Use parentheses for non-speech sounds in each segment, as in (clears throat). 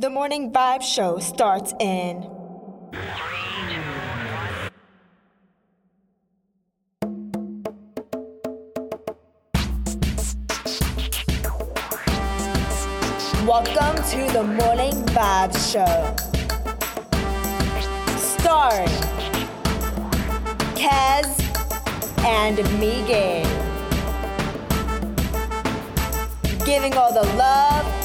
The Morning Vibe Show starts in. Welcome to the Morning Vibe Show. Starring Kaz and Megan. Giving all the love,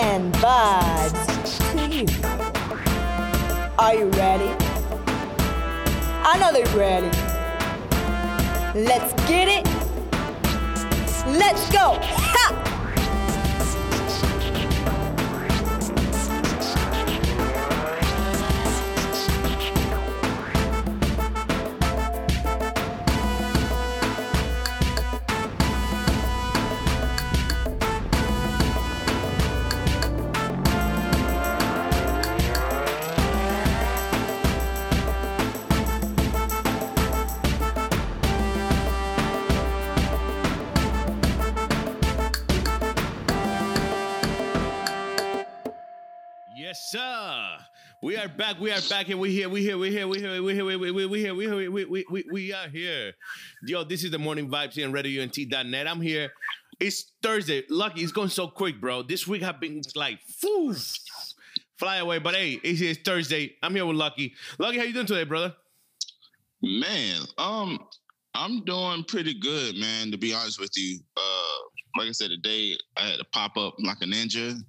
and vibes to you. Are you ready? I know they're ready. Let's get it. Let's go. Back. We are back, and we here. We here. We here. We here. We here. We here. We here. We here. We we we we are here. Yo, this is the morning vibes here on RadioUNT.net. I'm here. It's Thursday. Lucky, it's going so quick, bro. This week have been like, phew, fly away. But hey, it's, it's Thursday. I'm here with Lucky. Lucky, how you doing today, brother? Man, um, I'm doing pretty good, man. To be honest with you, uh, like I said, today I had to pop up like a ninja.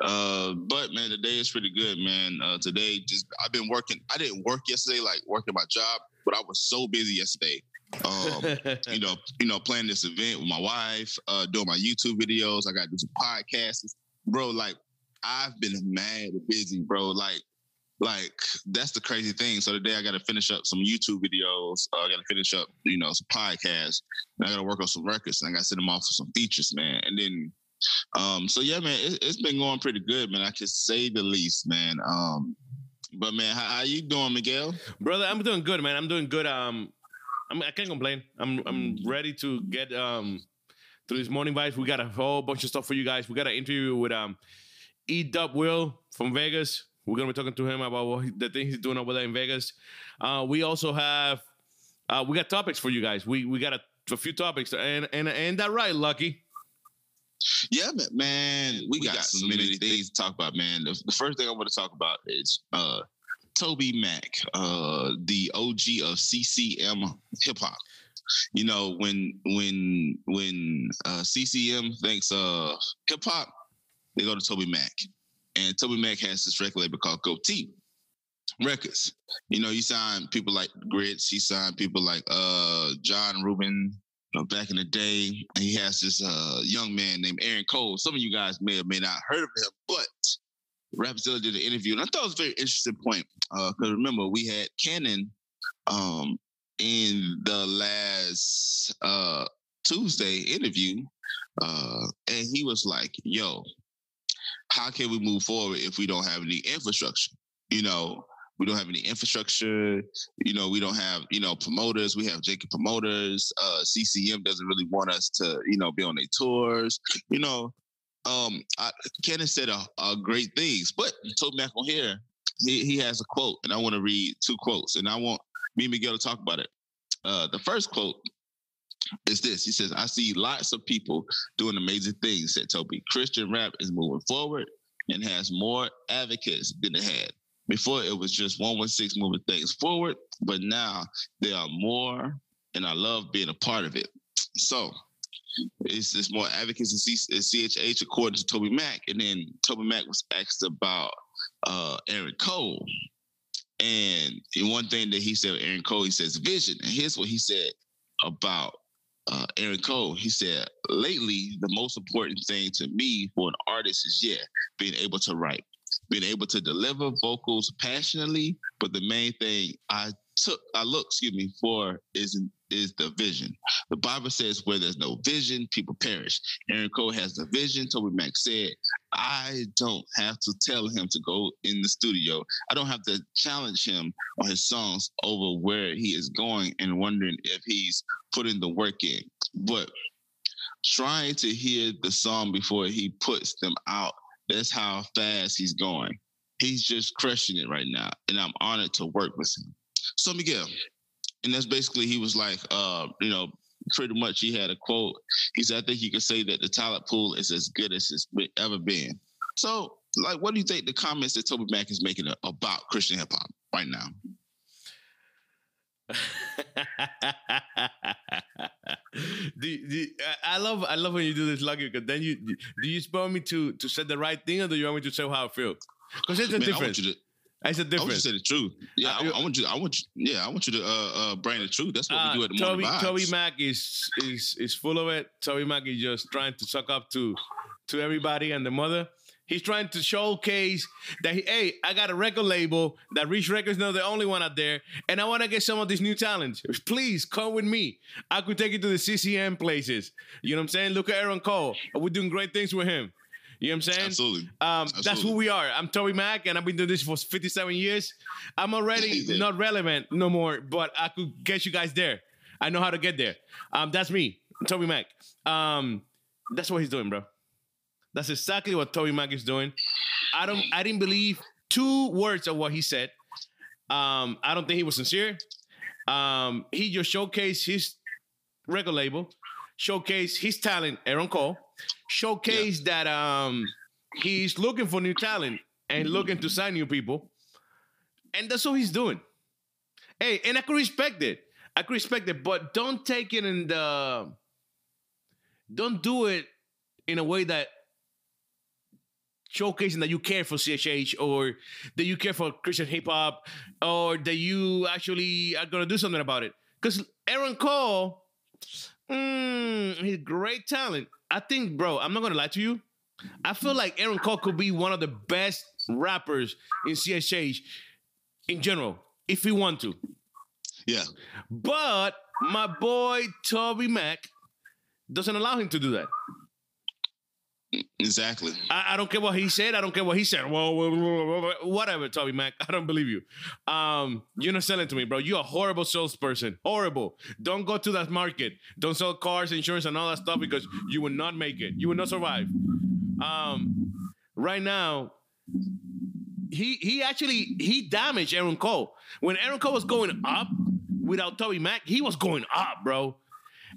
Uh, but man, today is pretty good, man. Uh, today, just I've been working. I didn't work yesterday, like working my job, but I was so busy yesterday. Um, (laughs) you know, you know, planning this event with my wife, uh, doing my YouTube videos. I got to do some podcasts, bro. Like I've been mad busy, bro. Like like that's the crazy thing. So today I got to finish up some YouTube videos. Uh, I got to finish up, you know, some podcasts. And I got to work on some records. And I got to send them off for some features, man. And then, um, so yeah, man, it, has been going pretty good, man. I can say the least, man. Um, but man, how, how you doing, Miguel? brother, I'm doing good, man. I'm doing good. Um, I'm, I can't complain. I'm I'm ready to get um through this morning vibes. We got a whole bunch of stuff for you guys. We got an interview with um E Dub Will from Vegas. We're gonna be talking to him about what he, the thing he's doing over there in Vegas. Uh, we also have uh, we got topics for you guys. We we got a, a few topics, and and and that right, Lucky. Yeah, man, man we, we got, got, so many things to talk about, man. The, the first thing I want to talk about is uh, Toby Mac, uh, the OG of CCM hip hop. You know, when when when uh, CCM thinks of hip hop, they go to Toby Mac. And Toby Mac has this record label called Gotee Records. You know, he signed people like Grits, he signed people like uh John Reuben, back in the day. He has this uh young man named Aaron Cole. Some of you guys may or may not heard of him, but Rapzilla did an interview, and I thought it was a very interesting point. Because uh, remember, we had Canon um, in the last uh, Tuesday interview, uh, and he was like, "Yo, how can we move forward if we don't have any infrastructure? You know, we don't have any infrastructure. You know, we don't have, you know, promoters. We have Jacob promoters. Uh, CCM doesn't really want us to, you know, be on their tours. You know, um, I, Kenneth said a, a great things, but Toby on here, he, he has a quote, and I want to read two quotes, and I want me and Miguel to talk about it. Uh, the first quote is this. He says, I see lots of people doing amazing things, said Toby. Christian rap is moving forward and has more advocates than it had. Before it was just 116 moving things forward, but now there are more, and I love being a part of it. So it's just more advocates in CHH according to Toby Mac. And then Toby Mac was asked about uh, Aaron Cole. And one thing that he said, Aaron Cole, he says vision. And here's what he said about uh, Aaron Cole. He said, lately, the most important thing to me for an artist is, yeah, being able to write, being able to deliver vocals passionately. But the main thing I took, I look, excuse me, for is is the vision. The Bible says where there's no vision, people perish. Aaron Cole has the vision. Toby Mac said, I don't have to tell him to go in the studio. I don't have to challenge him on his songs over where he is going and wondering if he's putting the work in. But trying to hear the song before he puts them out That's how fast he's going. He's just crushing it right now, and I'm honored to work with him. So Miguel, and that's basically he was like, uh, you know, pretty much he had a quote. He said, I think you could say that the talent pool is as good as it's ever been. So, like, what do you think the comments that Toby Mac is making about Christian hip hop right now? (laughs) do, do, I love I love when you do this, Lucky, because then you do you want me to to say the right thing or do you want me to say how I feel? Because it's a Man, difference. It's a difference. I want you to say the truth. Yeah, I, I, want you. I want you. Yeah, I want you to uh, uh, bring the truth. That's what uh, we do at the Toby, morning vibes. Toby Mac is is is full of it. Toby Mac is just trying to suck up to to everybody and the mother. He's trying to showcase that, he, hey, I got a record label that Reach Records know the only one out there, and I want to get some of these new talents. Please come with me. I could take you to the CCM places. You know what I'm saying? Look at Aaron Cole. We're doing great things with him. You know what I'm saying? Absolutely. Um, Absolutely. That's who we are. I'm Toby Mac, and I've been doing this for 57 years. I'm already not relevant no more, but I could get you guys there. I know how to get there. Um, that's me, Toby Mac. Um, that's what he's doing, bro. That's exactly what Toby Mac is doing. I don't. I didn't believe two words of what he said. Um, I don't think he was sincere. Um, he just showcased his record label, showcased his talent, Aaron Cole, showcase yeah. that um he's looking for new talent and looking to sign new people. And that's what he's doing. Hey, and I could respect it. I could respect it, but don't take it in the don't do it in a way that showcasing that you care for CHH or that you care for Christian hip hop or that you actually are gonna do something about it. Because Aaron Cole, mm, he's great talent. I think, bro, I'm not gonna lie to you. I feel like Aaron Cole could be one of the best rappers in CHH in general, if he want to. Yeah. But my boy Toby Mac doesn't allow him to do that. Exactly. I, I, don't care what he said. I don't care what he said. Well, whatever, Toby Mac. (laughs) I don't believe you. Um, you're not selling to me, bro. You're a horrible salesperson. Horrible. Don't go to that market. Don't sell cars, insurance, and all that stuff because you will not make it. You will not survive. Um, right now, he he actually he damaged Aaron Cole. When Aaron Cole was going up without Toby Mac, he was going up, bro.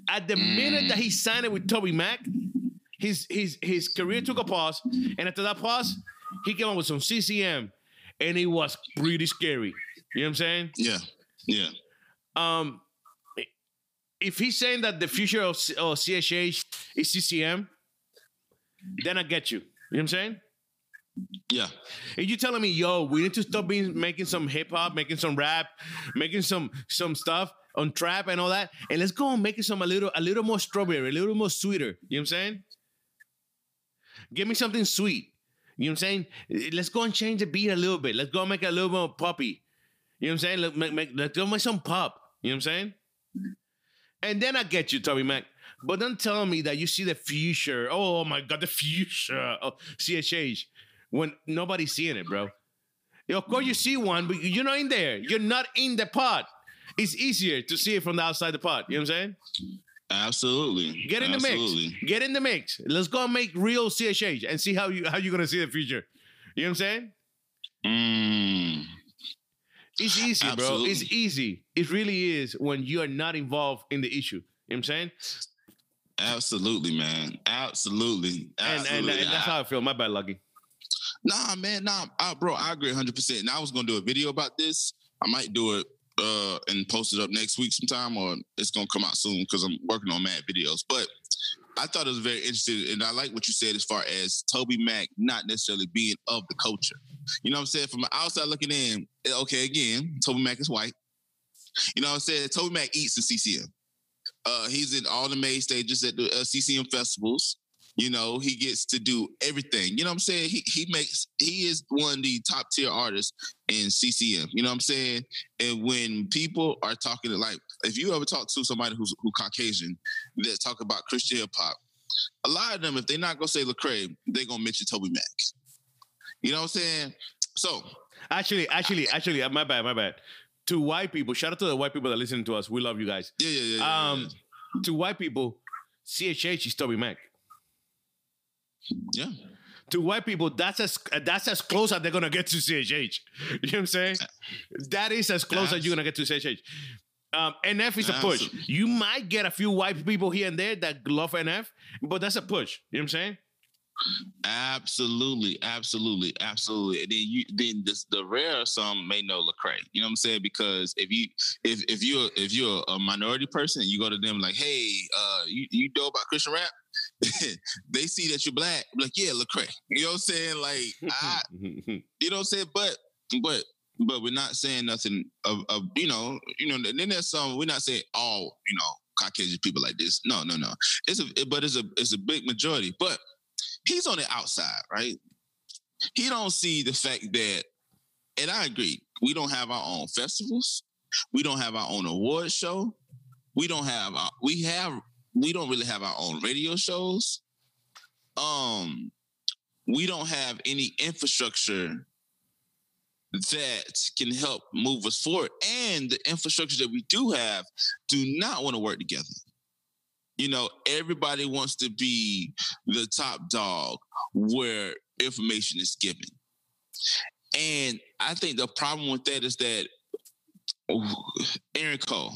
At the minute that he signed it with Toby Mac, his his his career took a pause, and after that pause, he came up with some CCM, and it was pretty scary. You know what I'm saying? Yeah, yeah. Um, if he's saying that the future of, of CHH is CCM, then I get you. You know what I'm saying? Yeah. And you telling me, yo, we need to stop being making some hip hop, making some rap, making some some stuff on trap and all that, and let's go and making some a little a little more strawberry, a little more sweeter. You know what I'm saying? Give me something sweet. You know what I'm saying? Let's go and change the beat a little bit. Let's go and make it a little more poppy. You know what I'm saying? Let, make, make, let's go make some pop. You know what I'm saying? And then I get you, Toby Mac. But don't tell me that you see the future. Oh my God, the future of CHH when nobody's seeing it, bro. Of course, you see one, but you're not in there. You're not in the pot. It's easier to see it from the outside the pot. You know what I'm saying? Absolutely. Get in Absolutely. the mix. Get in the mix. Let's go make real CHH and see how you how you're gonna see the future. You know what I'm saying? Mm. It's easy, Absolutely. bro. It's easy. It really is when you are not involved in the issue. You know what I'm saying? Absolutely, man. Absolutely. Absolutely. And, and, and that's how I feel. My bad, Lucky. Nah, man. Nah, I, bro. I agree 100. percent And I was gonna do a video about this. I might do it uh, and post it up next week sometime, or it's gonna come out soon because I'm working on mad videos. But I thought it was very interesting, and I like what you said as far as Toby Mac not necessarily being of the culture. You know what I'm saying? From the outside looking in, eh, okay, again, Toby Mac is white. You know what I'm saying? Toby Mac eats in CCM. Uh, he's in all the main stages at the uh, CCM festivals. You know, he gets to do everything. You know what I'm saying? He he makes he is one of the top tier artists in CCM. You know what I'm saying? And when people are talking to like if you ever talk to somebody who's who Caucasian that talk about Christian hip hop, a lot of them, if they're not gonna say Lecrae, they're gonna mention Toby Mac. You know what I'm saying? So actually, actually, actually, uh, my bad, my bad. To white people, shout out to the white people that listen to us. We love you guys. Yeah, yeah, yeah. Um, yeah, to white people, CHH is Toby Mac. Yeah. To white people, that's as that's as close as they're gonna get to CHH. You know what I'm saying? That is as close as you're gonna get to CHH. Um, NF is a push. You might get a few white people here and there that love NF, but that's a push. You know what I'm saying? Absolutely, absolutely, absolutely. And then you then this, the rare some may know Lecrae. You know what I'm saying? Because if you if if you're if you're a minority person and you go to them like, hey, uh, you, you know about Christian rap? (laughs) they see that you're black, like, yeah, Lecrae. You know what I'm saying? Like I (laughs) you know what I'm saying? But but but we're not saying nothing of, of you know, you know, then there's some we're not saying all, you know, Caucasian people like this. No, no, no. It's a but it's a it's a big majority. But he's on the outside, right? He don't see the fact that, and I agree, we don't have our own festivals, we don't have our own award show, we don't have our we have we don't really have our own radio shows. Um, we don't have any infrastructure that can help move us forward, and the infrastructure that we do have do not want to work together you know, everybody wants to be the top dog where information is given. And I think the problem with that is that Aaron Cole,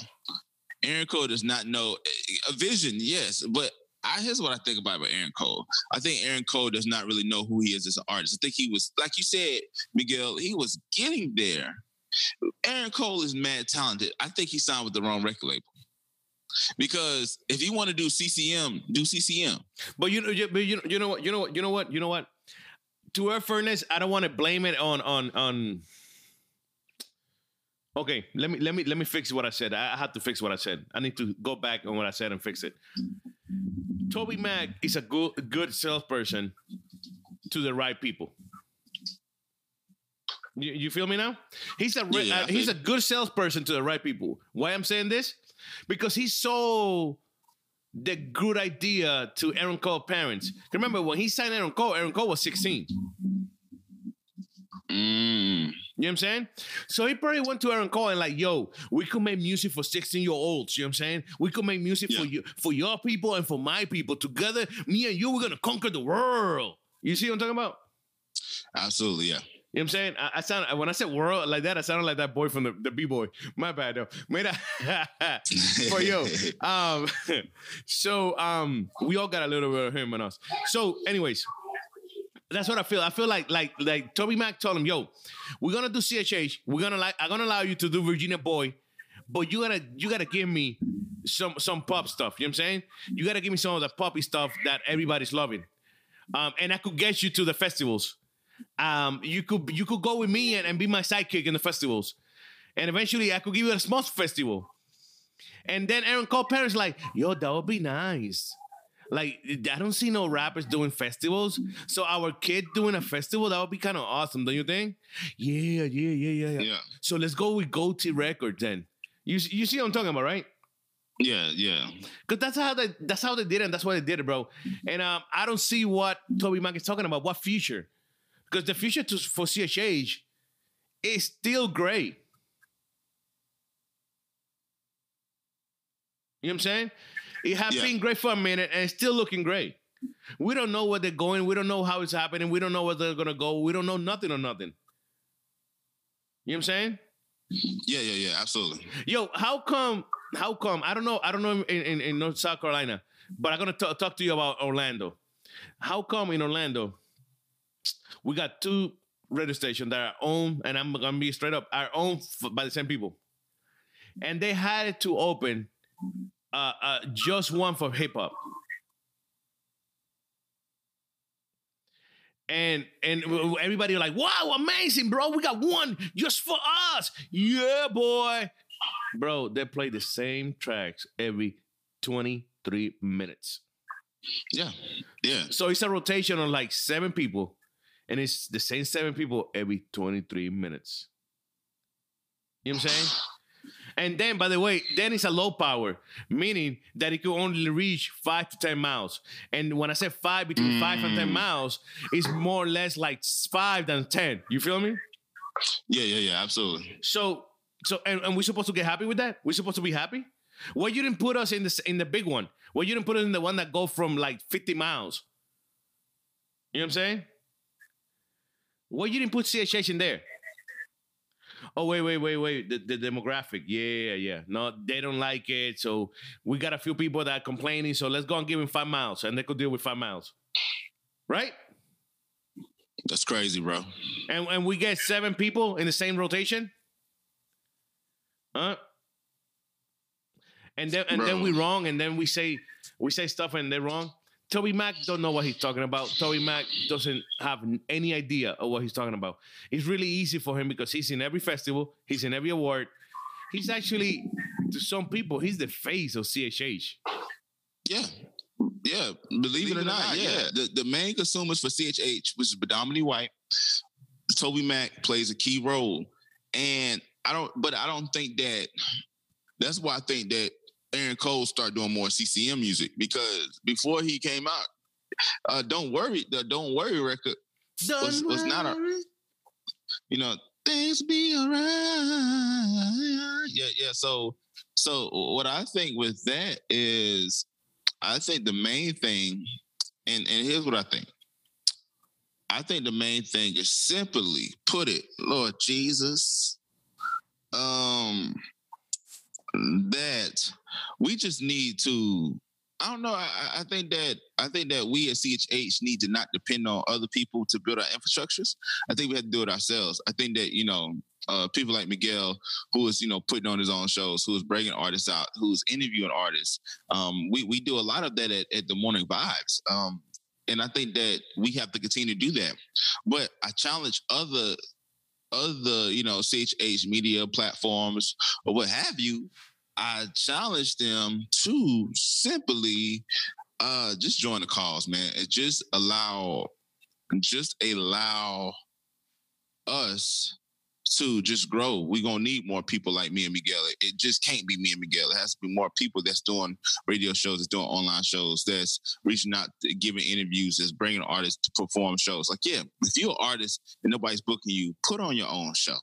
Aaron Cole does not know eh, a vision, yes, but I here's what I think about, about Aaron Cole. I think Aaron Cole does not really know who he is as an artist. I think he was, like you said, Miguel, he was getting there. Aaron Cole is mad talented. I think he signed with the wrong record label. Because if you want to do CCM, do CCM. But you know, but you know, you know what, you know what, you know what, you know what. To her fairness, I don't want to blame it on on on. Okay, let me let me let me fix what I said. I I had to fix what I said. I need to go back on what I said and fix it. Toby Mac is a good good salesperson to the right people. You, you feel me now? He's a re- Yeah, yeah, uh, he's a good salesperson to the right people. Why I'm saying this? Because he sold the good idea to Aaron Cole parents. Remember when he signed Aaron Cole? Aaron Cole was 16. Mm. You know what I'm saying? So he probably went to Aaron Cole and like, yo, we could make music for 16 year olds. You know what I'm saying? We could make music for you, for your people and for my people. Together, me and you, we're gonna conquer the world. You see what I'm talking about? Absolutely, yeah. You know what I'm saying? I, I sound when I said world like that, I sounded like that boy from the, the B-boy. My bad though. Mira, (laughs) for you. (laughs) Um, (laughs) so um, we all got a little bit of him and us. So, anyways, that's what I feel. I feel like like like Toby Mac told him, "Yo, we're gonna do CHH. We're gonna like I'm gonna allow you to do Virginia Boy, but you gotta you gotta give me some some pop stuff. You know what I'm saying? You gotta give me some of the poppy stuff that everybody's loving. Um, and I could get you to the festivals. Um, you could you could go with me and, and be my sidekick in the festivals, and eventually I could give you a small festival. And then Aaron Cole parents like, yo, that would be nice. Like I don't see no rappers doing festivals, so our kid doing a festival that would be kind of awesome, don't you think? Yeah, yeah, yeah, yeah, yeah. Yeah. So let's go with Gotee Records then. You you see what I'm talking about, right? Yeah, yeah. Cause that's how they that's how they did it, and that's why they did it, bro. And um, I don't see what Toby Mac is talking about. What future? Because the future to, for CHH is still great. You know what I'm saying? It has Yeah. been great for a minute, and it's still looking great. We don't know where they're going. We don't know how it's happening. We don't know where they're gonna go. We don't know nothing or nothing. You know what I'm saying? Yeah, yeah, yeah, absolutely. Yo, how come? How come? I don't know. I don't know in, in, in North South Carolina, but I'm gonna ta- talk to you about Orlando. How come in Orlando we got two radio stations that are owned, and I'm gonna be straight up, are owned by the same people, and they had it to open uh, uh, just one for hip hop. And and everybody like, wow, amazing, bro. We got one just for us. Yeah, boy. Bro, they play the same tracks every 23 minutes. Yeah, yeah. So it's a rotation of like seven people, and it's the same seven people every 23 minutes. You know what I'm saying? And then, by the way, then it's a low power, meaning that it could only reach five to 10 miles. And when I say five, between five and 10 Mm. miles, it's more or less like five than 10. You feel me? Yeah, yeah, yeah, absolutely. So, so, and, and we're supposed to get happy with that? We're supposed to be happy? Why you didn't put us in the in the big one? Why you didn't put us in the one that go from like 50 miles? You know what I'm saying? Why you didn't put CHH in there? Oh wait, wait, wait, wait. The, the demographic, yeah, yeah. No, they don't like it. So we got a few people that are complaining. So let's go and give him five miles, and they could deal with five miles, right? That's crazy, bro. And and we get seven people in the same rotation, huh? And then and then we wrong, and then we say we say stuff and they're wrong. Toby Mac don't know what he's talking about. Toby Mac doesn't have any idea of what he's talking about. It's really easy for him because he's in every festival, he's in every award. He's actually, to some people, he's the face of CHH. Yeah. Yeah. Believe, it or not, yeah. The the main consumers for CHH, which is predominantly white, Toby Mac plays a key role. And I don't but I don't think that that's why I think that Aaron Cole started doing more CCM music because before he came out, uh, Don't Worry, the Don't Worry record was, was not a you know, things be alright. Yeah, yeah. So so what I think with that is I think the main thing, and, and here's what I think. I think the main thing is simply put it, Lord Jesus, um, that we just need to. I don't know. I, I- think that I think that we at CHH need to not depend on other people to build our infrastructures. I think we have to do it ourselves. I think that you know uh, people like Miguel, who is you know putting on his own shows, who is bringing artists out, who's interviewing artists. Um, we we do a lot of that at, at the Morning Vibes, um, and I think that we have to continue to do that. But I challenge other other you know CHH media platforms or what have you. I challenge them to simply uh, just join the cause, man, and just allow just allow us to just grow. We're gonna need more people like me and Miguel. It, just can't be me and Miguel. It has to be more people that's doing radio shows, that's doing online shows, that's reaching out, giving interviews, that's bringing artists to perform shows. Like, yeah, if you're an artist and nobody's booking you, put on your own show.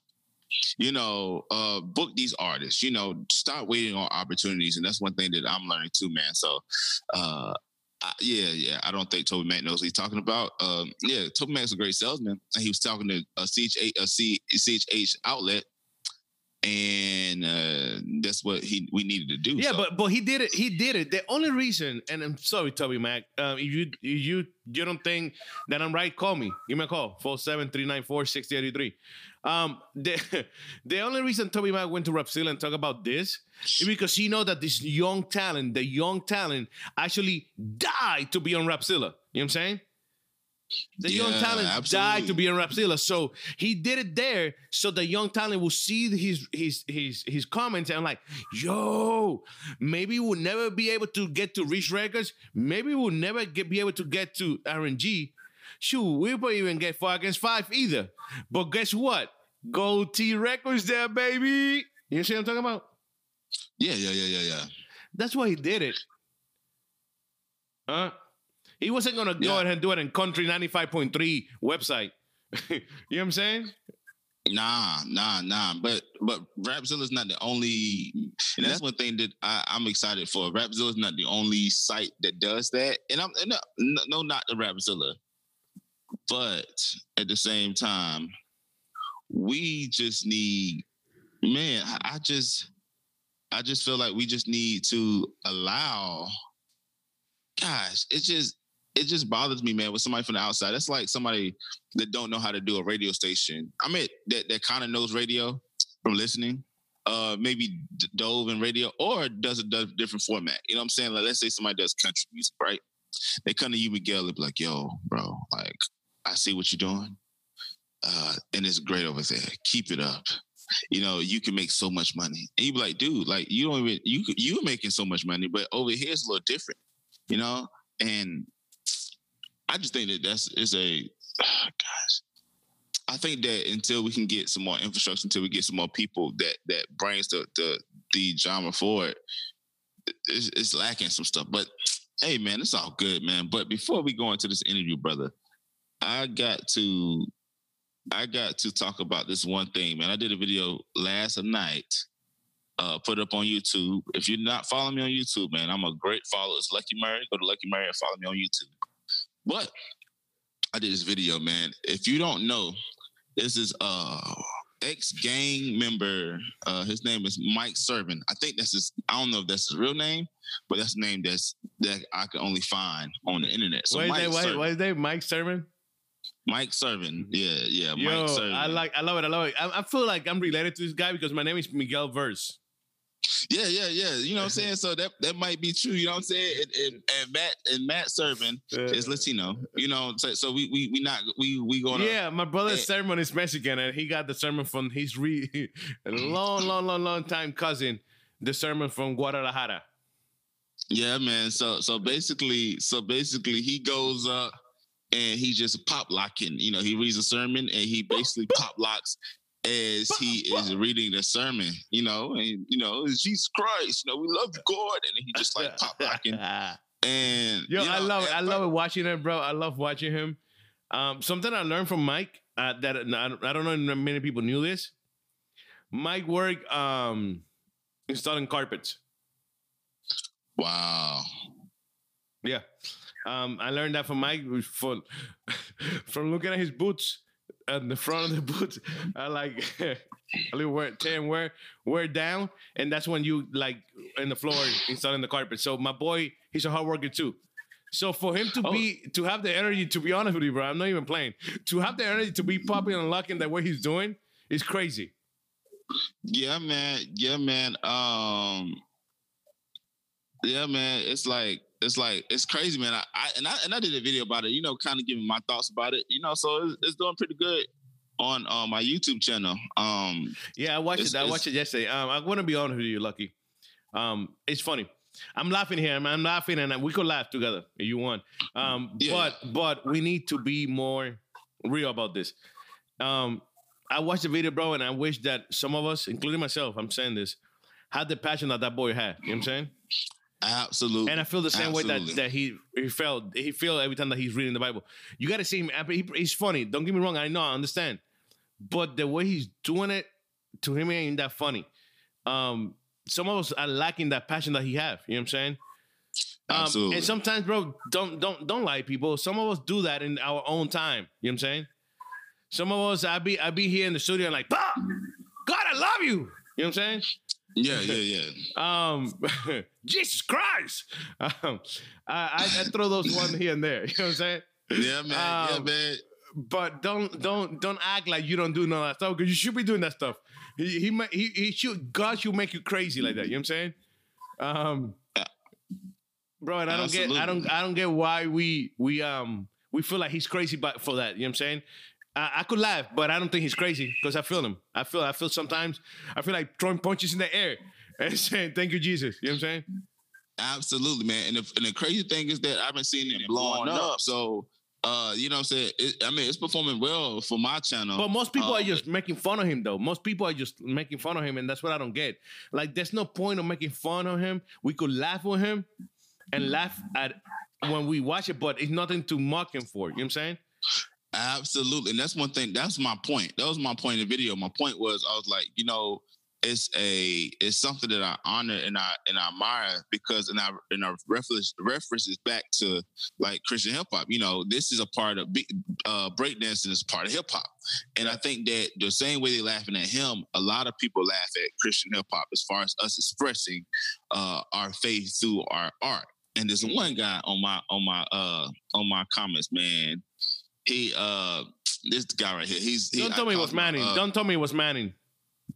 You know, uh, book these artists. You know, start waiting on opportunities, and that's one thing that I'm learning too, man. So, uh, I, yeah, yeah. I don't think Toby Mac knows what he's talking about. Um, yeah, Toby Mac's a great salesman. And he was talking to a CHH, a C, CHH outlet, and uh, that's what he we needed to do. Yeah, So, but but he did it. He did it. The only reason, and I'm sorry, Toby Mac. Um, if you if you you don't think that I'm right, call me. Give me a call. 47394-6083. Um, the (laughs) the only reason Toby Mac went to Rapzilla and talk about this is because he know that this young talent, the young talent, actually died to be on Rapzilla. You know what I'm saying? The young Yeah, talent died to be on Rapzilla. So he did it there so the young talent will see his his his his comments and like, yo, maybe we'll never be able to get to Reach Records. Maybe we'll never get be able to get to RNG. Shoot, we won't even get far against five either. But guess what? Gotee Records there, baby. You see what I'm talking about? yeah, yeah, yeah, yeah, yeah. That's why he did it. Huh? He wasn't gonna go Yeah. ahead and do it in Country 95.3 website. (laughs) you know what I'm saying? Nah, nah, nah. But but Rapzilla's not the only. And that's one thing that I, I'm excited for. Rapzilla's not the only site that does that. And I'm and no, no, not the Rapzilla, but at the same time, we just need. Man, I, just, I just feel like we just need to allow. Gosh, it just it just bothers me, man, with somebody from the outside. That's like somebody that don't know how to do a radio station. I mean, that that kind of knows radio from listening. Uh, maybe dove in radio or does a does a different format. You know what I'm saying? Like, let's say somebody does country music, right? They come to you, Miguel, and be like, "Yo, bro, like, I see what you're doing, uh, and it's great over there. Keep it up. You know, you can make so much money." And you be like, "Dude, like, you don't even you you making so much money, but over here it's a little different." You know, and I just think that that's is a (sighs) gosh. I think that until we can get some more infrastructure, until we get some more people that that brings the the the genre forward, it's, it's lacking some stuff. But hey, man, it's all good, man. But before we go into this interview, brother, I got to I got to talk about this one thing, man. I did a video last night, uh, put up on YouTube. If you're not following me on YouTube, man, I'm a great follower. It's Lucky Murray. Go to Lucky Murray and follow me on YouTube. But I did this video, man. If you don't know, this is uh ex gang member. Uh, his name is Mike Servin. I think that's his. I don't know if that's his real name, but that's the name that's that I can only find on the internet. So what is Mike that? What, Servin. what is that? Mike Sermon? Mike Servin. Mm-hmm. Yeah, yeah. Yo, Mike Servin. I like, I love it, I love it. I, I feel like I'm related to this guy because my name is Miguel Verse. Yeah, yeah, yeah. You know what I'm (laughs) saying? So that that might be true. You know what I'm saying? And, and, and Matt and Matt Servin is Latino. You know, so, so we we we not we we going. Yeah, my brother's sermon is Mexican, and he got the sermon from his re (laughs) mm. long, long, long, long time cousin. The sermon from Guadalajara. Yeah, man. So so basically, so basically, he goes up and he just pop locking. You know, he reads a sermon and he basically pop locks as he is reading the sermon. You know, and you know, it's Jesus Christ. You know, we love God, and he just like pop locking. (laughs) And Yo, you I love it. I love it watching him, bro. I love watching him. Um, something I learned from Mike uh, that I don't I don't know if many people knew this. Mike worked um, installing carpets. Wow. Um, I learned that from Mike from (laughs) from looking at his boots and the front of the boots. I like (laughs) a little wear, tear and wear, wear down, and that's when you like in the floor installing the carpet. So my boy, he's a hard worker too. So for him to Oh. be to have the energy, to be honest with you, bro, I'm not even playing. To have the energy to be popping and locking that way he's doing is crazy. Yeah, man. Yeah, man. Um, yeah, man. It's like it's like it's crazy, man. I, I and I and I did a video about it. You know, kind of giving my thoughts about it. You know, so it's, it's doing pretty good on uh, my YouTube channel. Um, Yeah, I watched it. I watched it yesterday. Um, I want to be honest with you, Lucky. Um, it's funny. I'm laughing here. I'm, I'm laughing, and we could laugh together if you want. Um, Yeah. but but we need to be more real about this. Um, I watched the video, bro, and I wish that some of us, including myself, I'm saying this, had the passion that that boy had. You know what I'm saying? Absolutely. And I feel the same way that, that he he felt he feel every time that he's reading the Bible. You got to see him. He- he's funny. Don't get me wrong. I know. I understand. But the way he's doing it, to him, ain't that funny. Um, some of us are lacking that passion that he have. You know what I'm saying? Um, Absolutely. and sometimes, bro, don't don't don't lie, people. Some of us do that in our own time. You know what I'm saying? Some of us, I be I be here in the studio and like, "Bah! God, I love you. You know what I'm saying? Yeah, yeah, yeah. Um, (laughs) Jesus Christ. Um, I, I, I throw those one here and there. (laughs) You know what I'm saying? Yeah, man. yeah, Um, man. But don't don't don't act like you don't do none of that stuff because you should be doing that stuff. He he might- he, he should God should make you crazy like that. You know what I'm saying? Um, bro, and I don't get I don't I don't get why we we um we feel like he's crazy but for that. You know what I'm saying? I, I could laugh, but I don't think he's crazy because I feel him. I feel I feel sometimes I feel like throwing punches in the air (laughs) and saying thank you Jesus. You know what I'm saying? Absolutely, man. And the, and the crazy thing is that I've been seeing it blowing up. So, uh, you know what I'm saying? It, I mean, it's performing well for my channel. But most people Uh, are just making fun of him, though. Most people are just making fun of him, and that's what I don't get. Like, there's no point of making fun of him. We could laugh with him and laugh at when we watch it, but it's nothing to mock him for. You know what I'm saying? Absolutely. And that's one thing. That's my point. That was my point in the video. My point was I was like, you know, it's a it's something that I honor and I and I admire because and I and I reference references back to like Christian hip hop. You know, this is a part of big- uh breakdancing is part of hip hop. And I think that the same way they're laughing at him, a lot of people laugh at Christian hip hop as far as us expressing uh our faith through our art. And there's one guy on my on my uh on my comments, man. He uh this guy right here. He's he, Don't tell me it call was him, Manning. uh, Don't tell me it was Manning.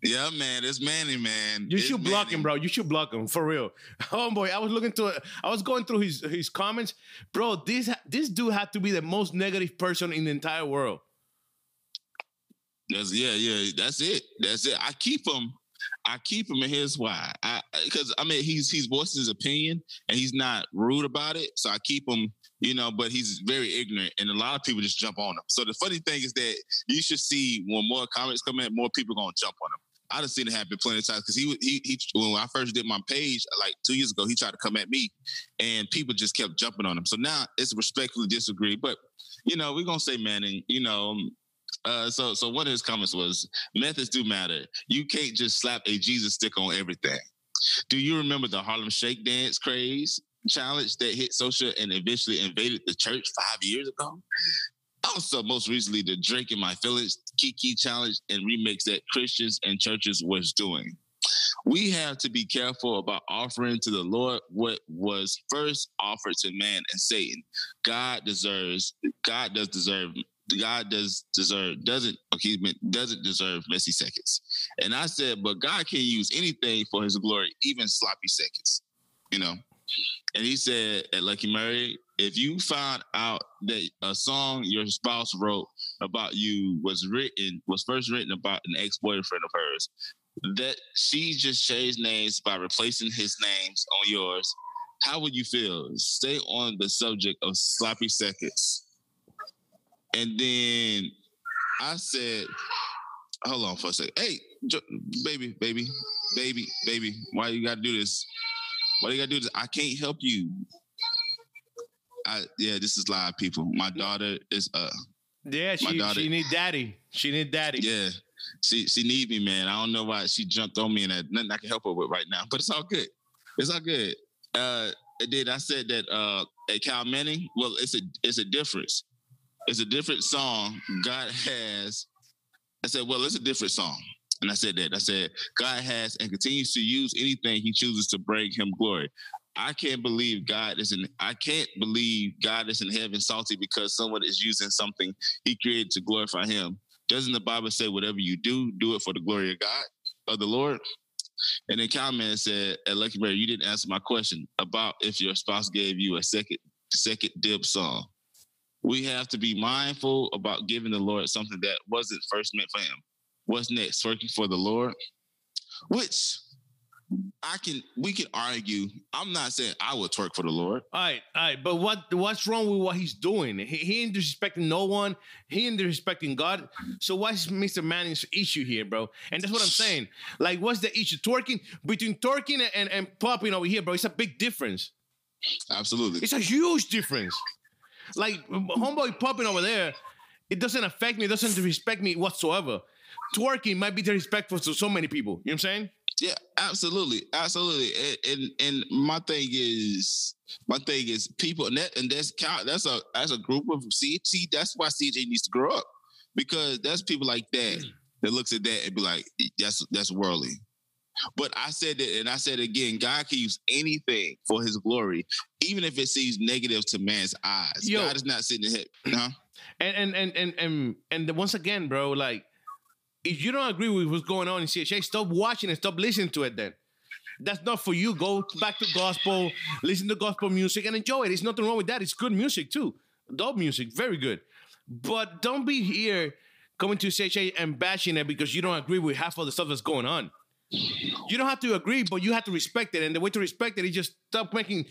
yeah, man, it's Manny, man. You It's should block Manny. him, bro. You should block him for real. (laughs) Oh boy, I was looking to it. I was going through his his comments, bro. This this dude had to be the most negative person in the entire world. That's yeah, yeah. That's it. That's it. I keep him. I keep him, and here's why. I because I mean he's he's voicing his opinion and he's not rude about it. So I keep him, you know. But he's very ignorant, and a lot of people just jump on him. So the funny thing is that you should see when more comments come in, more people gonna jump on him. I done seen it happen plenty of times because he he he when I first did my page like two years ago, he tried to come at me, and people just kept jumping on him. So now it's respectfully disagree, but you know we're gonna say Manning. You know, uh, so so one of his comments was methods do matter. You can't just slap a Jesus stick on everything. Do you remember the Harlem Shake dance craze challenge that hit social and eventually invaded the church five years ago? also most recently the Drake in My Feelings Kiki challenge and remix that Christians and churches was doing. We have to be careful about offering to the Lord what was first offered to man and Satan. God deserves, God does deserve, God does deserve, doesn't, okay, doesn't deserve messy seconds. And I said, but God can use anything for his glory, even sloppy seconds, you know? And he said at Lucky Murray, if you find out that a song your spouse wrote about you was written, was first written about an ex-boyfriend of hers, that she just changed names by replacing his names on yours, how would you feel? Stay on the subject of sloppy seconds. And then I said, hold on for a second. Hey, baby, baby, baby, baby, why you gotta do this? Why you gotta do this? I can't help you. I yeah, this is live, people. My daughter is uh yeah, she daughter, she need daddy. She need daddy. Yeah, she she need me, man. I don't know why she jumped on me and that nothing I can help her with right now, but it's all good. It's all good. Uh, did I said that uh at Cal Manning? Well, it's a it's a difference. It's a different song. God has. I said, well, it's a different song. And I said that. I said, God has and continues to use anything he chooses to bring him glory. I can't believe God is in I can't believe God is in heaven salty because someone is using something he created to glorify him. Doesn't the Bible say whatever you do, do it for the glory of God, of the Lord? And then comment said, at Lucky Murray, you didn't answer my question about if your spouse gave you a second second dib song. We have to be mindful about giving the Lord something that wasn't first meant for him. What's next? Working for the Lord? Which I can we can argue. I'm not saying I would twerk for the Lord. All right, all right. But what what's wrong with what he's doing? He, he ain't disrespecting no one. He ain't disrespecting God. So what's Mr. Manning's issue here, bro? And that's what I'm saying. Like, what's the issue? Twerking between twerking and, and popping over here, bro. It's a big difference. Absolutely. It's a huge difference. Like homeboy popping over there, it doesn't affect me, it doesn't disrespect me whatsoever. Twerking might be disrespectful to so many people. You know what I'm saying? Yeah, absolutely, absolutely. And, and, and my thing is, my thing is people, and that and that's that's a that's a group of see see that's why CJ needs to grow up because that's people like that mm. that looks at that and be like that's that's worldly. But I said it, and I said it again. God can use anything for His glory, even if it seems negative to man's eyes. Yo, God is not sitting there. Huh? And and and and and and once again, bro, like if you don't agree with what's going on in CHH, stop watching and stop listening to it then. That's not for you. Go back to gospel, listen to gospel music and enjoy it. There's nothing wrong with that. It's good music too. Dope music, very good. But don't be here coming to CHH and bashing it because you don't agree with half of the stuff that's going on. You don't have to agree, but you have to respect it. And the way to respect it is just stop making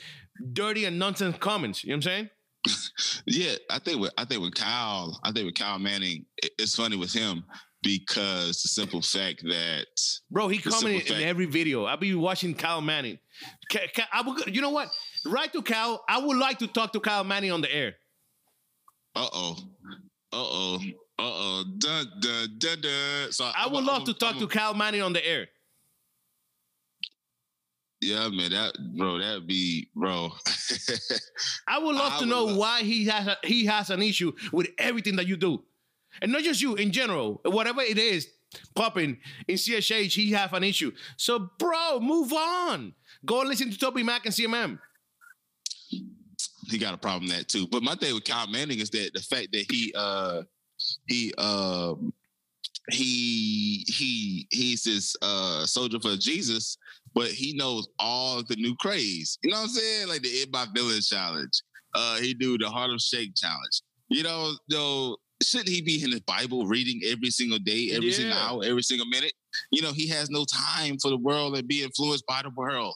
dirty and nonsense comments. You know what I'm saying? (laughs) yeah, I think with I think with Kyle, I think with Kyle Manning, it's funny with him because the simple fact that bro, he commented in every video. I'll be watching Kyle Manning. I would, you know what? Right to Kyle. I would like to talk to Kyle Manning on the air. Uh oh. Uh oh. Uh oh. Dun dun dun dun. So I, would love to talk I'm, to Kyle Manning on the air. Yeah, man, that bro, that'd be bro. (laughs) I would love I to know love- why he has a, he has an issue with everything that you do and not just you in general, whatever it is popping in CHH, he have an issue. So, bro, move on. Go listen to Toby Mac and CMM. He got a problem that too. But my thing with Kyle Manning is that the fact that he uh he um he he he's this uh soldier for Jesus, but he knows all the new craze. You know what I'm saying? Like the In My Feelings challenge. Uh he do the Harlem Shake challenge. You know, though shouldn't he be in the Bible reading every single day, every yeah. single hour, every single minute? You know, he has no time for the world and be influenced by the world.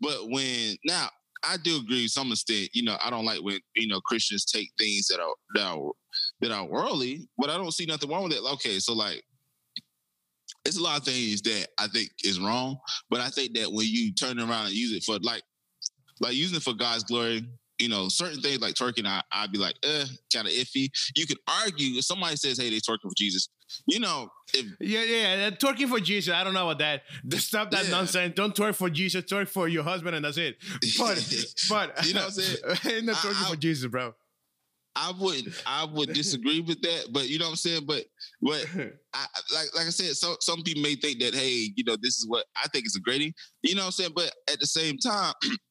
But when now I do agree to some extent, you know, I don't like when, you know, Christians take things that are that are that are worldly, but I don't see nothing wrong with it. Okay, so like it's a lot of things that I think is wrong, but I think that when you turn around and use it for like like using it for God's glory, you know, certain things like twerking, I, I'd be like, eh, kind of iffy. You could argue if somebody says, hey, they twerking for Jesus. You know, if, yeah, yeah, twerking for Jesus. I don't know about that. (laughs) Stop that yeah. nonsense. Don't twerk for Jesus. Twerk for your husband, and that's it. But, (laughs) but you know, what I'm saying? (laughs) ain't no twerking I, I, for Jesus, bro. I wouldn't, I would disagree with that, but you know what I'm saying. But but I, like like I said, so some people may think that hey, you know, this is what I think is a grading. You know what I'm saying. But at the same time, (clears throat)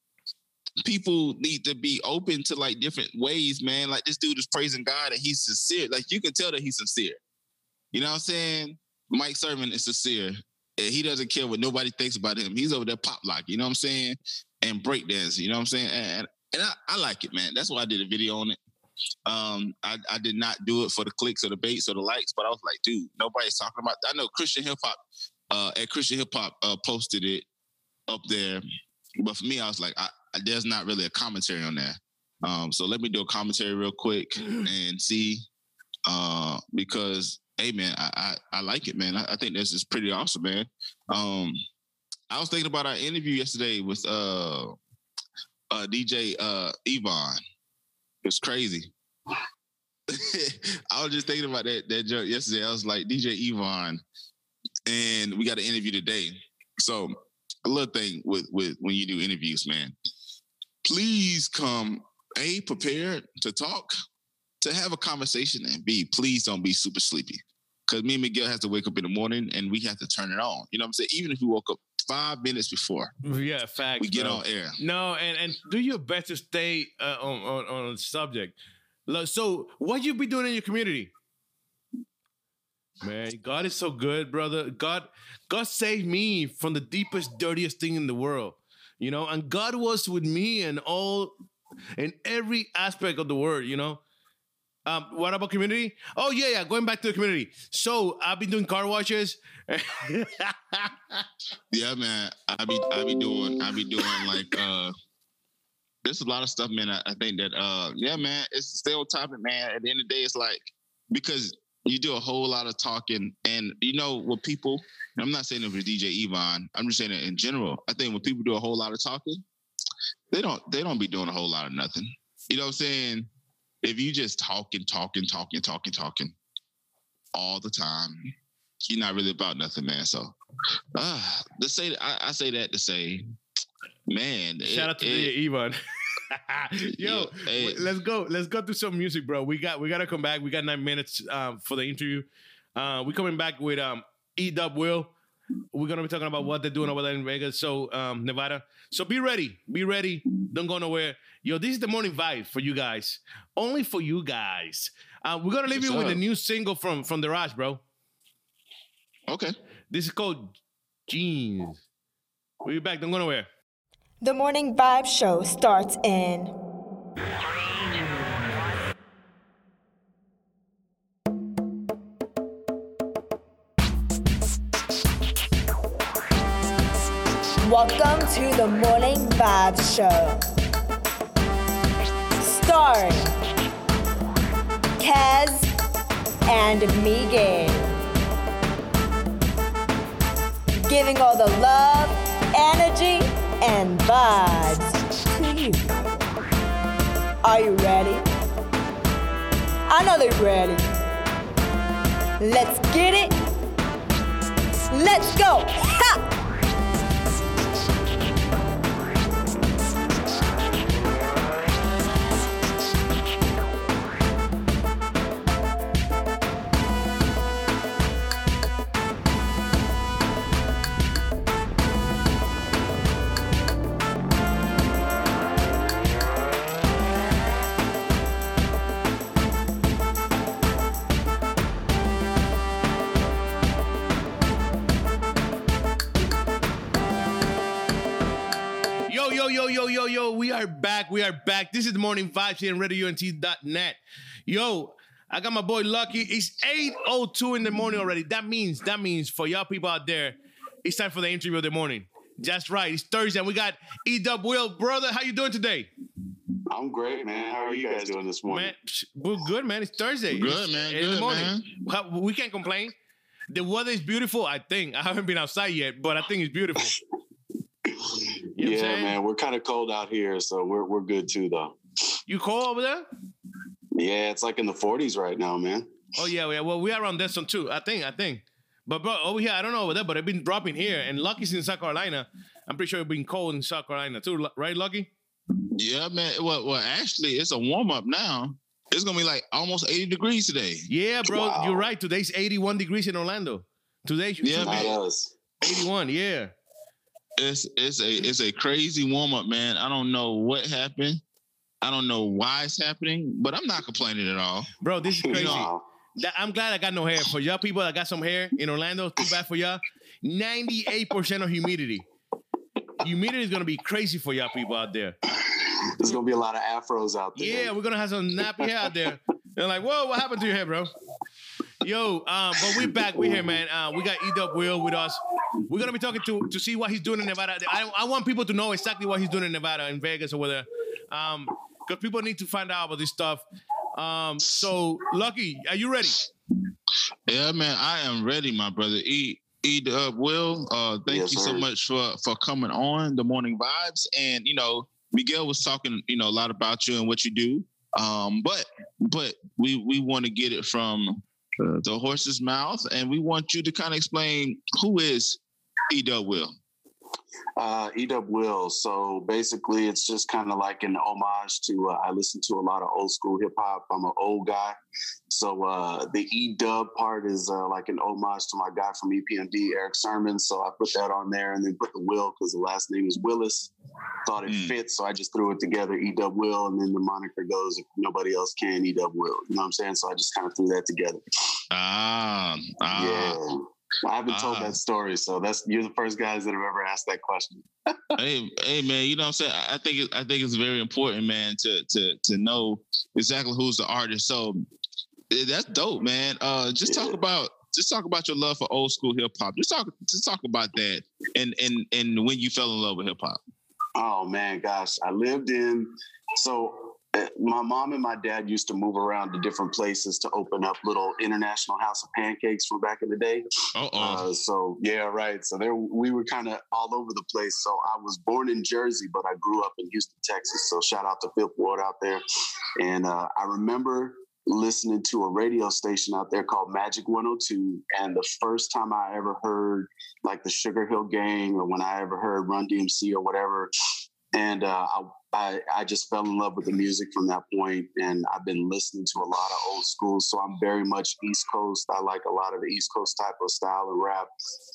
people need to be open to like different ways, man. Like this dude is praising God and he's sincere. Like you can tell that he's sincere. You know what I'm saying? Mike Sermon is sincere. And he doesn't care what nobody thinks about him. He's over there pop lock, you know what I'm saying? And breakdance, you know what I'm saying? And, and I, I like it, man. That's why I did a video on it. Um, I, I did not do it for the clicks or the baits or the likes, but I was like, dude, nobody's talking about. I know Christian hip hop uh, at Christian hip hop uh, posted it up there, but for me, I was like, I, there's not really a commentary on that. Um, so let me do a commentary real quick (clears throat) and see, uh, because hey man, I, I, I like it, man. I, I, think this is pretty awesome, man. Um, I was thinking about our interview yesterday with uh, uh DJ uh Yvonne. It's crazy. (laughs) I was just thinking about that that joke yesterday. I was like DJ Yvonne, and we got an interview today. So a little thing with with when you do interviews, man please come a prepared to talk, to have a conversation, and b please don't be super sleepy. Because me and Miguel has to wake up in the morning and we have to turn it on. You know what I'm saying? Even if we woke up five minutes before, yeah, fact, we get bro. on air. No, and and do your best to stay uh, on, on on the subject. So, what you be doing in your community? Man, God is so good, brother. God, God saved me from the deepest, dirtiest thing in the world you know, and God was with me and all in every aspect of the word, you know. Um, what about community? Oh yeah, yeah. Going back to the community. So I've been doing car washes. (laughs) yeah, man. I be I be doing I be doing like uh there's a lot of stuff, man. I, I think that uh yeah, man, it's still topic, man. At the end of the day, it's like because you do a whole lot of talking, and you know with people. I'm not saying it for DJ Yvonne. I'm just saying it in general. I think when people do a whole lot of talking, they don't they don't be doing a whole lot of nothing. You know what I'm saying? If you just talking, talking, talking, talking, talking all the time, you're not really about nothing, man. So, uh, to say I, I say that to say, man. Shout it, out to it, Yvonne. (laughs) (laughs) Yo, hey. let's go. Let's go through some music, bro. We got we gotta come back. We got nine minutes um, for the interview. Uh, we're coming back with um, E Dub Will. We're gonna be talking about what they're doing over there in Vegas, so um, Nevada. So be ready, be ready. Don't go nowhere. Yo, this is the morning vibe for you guys, only for you guys. Uh, we're gonna leave What's you up? with a new single from from the Rush, bro. Okay. This is called Jeans. We'll be back. Don't go nowhere. The Morning Vibe Show starts in. Welcome to the Morning Vibe Show. Starring Kaz and Megan. Giving all the love, vibes you. Hmm. Are you ready? I know they're ready. Let's get it. Let's go. Back. We are back. This is the morning vibes here on RadioUNT.net. Yo, I got my boy Lucky. It's 8.02 in the morning already. That means, that means for y'all people out there, it's time for the interview of the morning. That's right. It's Thursday and we got E-Dub Will. Brother, how you doing today? I'm great, man. How are you guys doing this morning? Man, we're good, man. It's Thursday. Good, it's, man. Good, morning. Man. We can't complain. The weather is beautiful, I think. I haven't been outside yet, but I think it's beautiful. (laughs) You know yeah, man, we're kind of cold out here, so we're we're good too, though. You cold over there? Yeah, it's like in the 40s right now, man. Oh yeah, yeah. Well, we are on this one too. I think, I think. But bro, over here, I don't know over there, but it's been dropping here. And Lucky's in South Carolina. I'm pretty sure it's been cold in South Carolina too, right, Lucky? Yeah, man. Well, well, actually, it's a warm up now. It's gonna be like almost 80 degrees today. Yeah, bro, wow. you're right. Today's 81 degrees in Orlando. Today, yeah, man. 81. Yeah. It's it's a it's a crazy warm up, man. I don't know what happened. I don't know why it's happening, but I'm not complaining at all. Bro, this is (laughs) crazy. I'm glad I got no hair. For y'all people I got some hair in Orlando, too bad for y'all. 98% of humidity. Humidity is gonna be crazy for y'all people out there. There's gonna be a lot of afros out there. Yeah, we're gonna have some nappy hair out there. They're like, whoa, what happened to your hair, bro? Yo, um, but we're back. We're here, man. Uh, we got E Dub Will with us. We're gonna be talking to to see what he's doing in Nevada. I, I want people to know exactly what he's doing in Nevada, in Vegas, or whether, um, because people need to find out about this stuff. Um, so Lucky, are you ready? Yeah, man, I am ready, my brother. E E Dub Will, uh, thank yes, you sir. so much for for coming on the morning vibes. And you know, Miguel was talking, you know, a lot about you and what you do. Um, but but we we want to get it from the horse's mouth, and we want you to kind of explain who is E Will. Uh, Edub Will. So basically, it's just kind of like an homage to. Uh, I listen to a lot of old school hip hop. I'm an old guy, so uh, the E Dub part is uh, like an homage to my guy from EPMD, Erick Sermon. So I put that on there, and then put the Will because the last name is Willis. Thought it mm. fit, so I just threw it together. E Dub Will, and then the moniker goes if nobody else can. E Dub Will. You know what I'm saying? So I just kind of threw that together. Ah, ah. yeah. I haven't told that ah. story, so that's you're the first guys that have ever asked that question. (laughs) hey, hey, man, you know what I'm saying? I think it, I think it's very important, man, to to to know exactly who's the artist. So eh, that's dope, man. Uh, just yeah. talk about just talk about your love for old school hip hop. Just talk just talk about that and and and when you fell in love with hip hop. Oh man, gosh, I lived in so my mom and my dad used to move around to different places to open up little international house of pancakes from back in the day. Uh, so yeah, right. So there we were kind of all over the place. So I was born in Jersey, but I grew up in Houston, Texas. So shout out to Fifth Ward out there. And uh, I remember listening to a radio station out there called Magic 102. And the first time I ever heard like the Sugar Hill Gang or when I ever heard Run DMC or whatever, and uh, I I, I just fell in love with the music from that point, and I've been listening to a lot of old school. So I'm very much East Coast. I like a lot of the East Coast type of style and rap.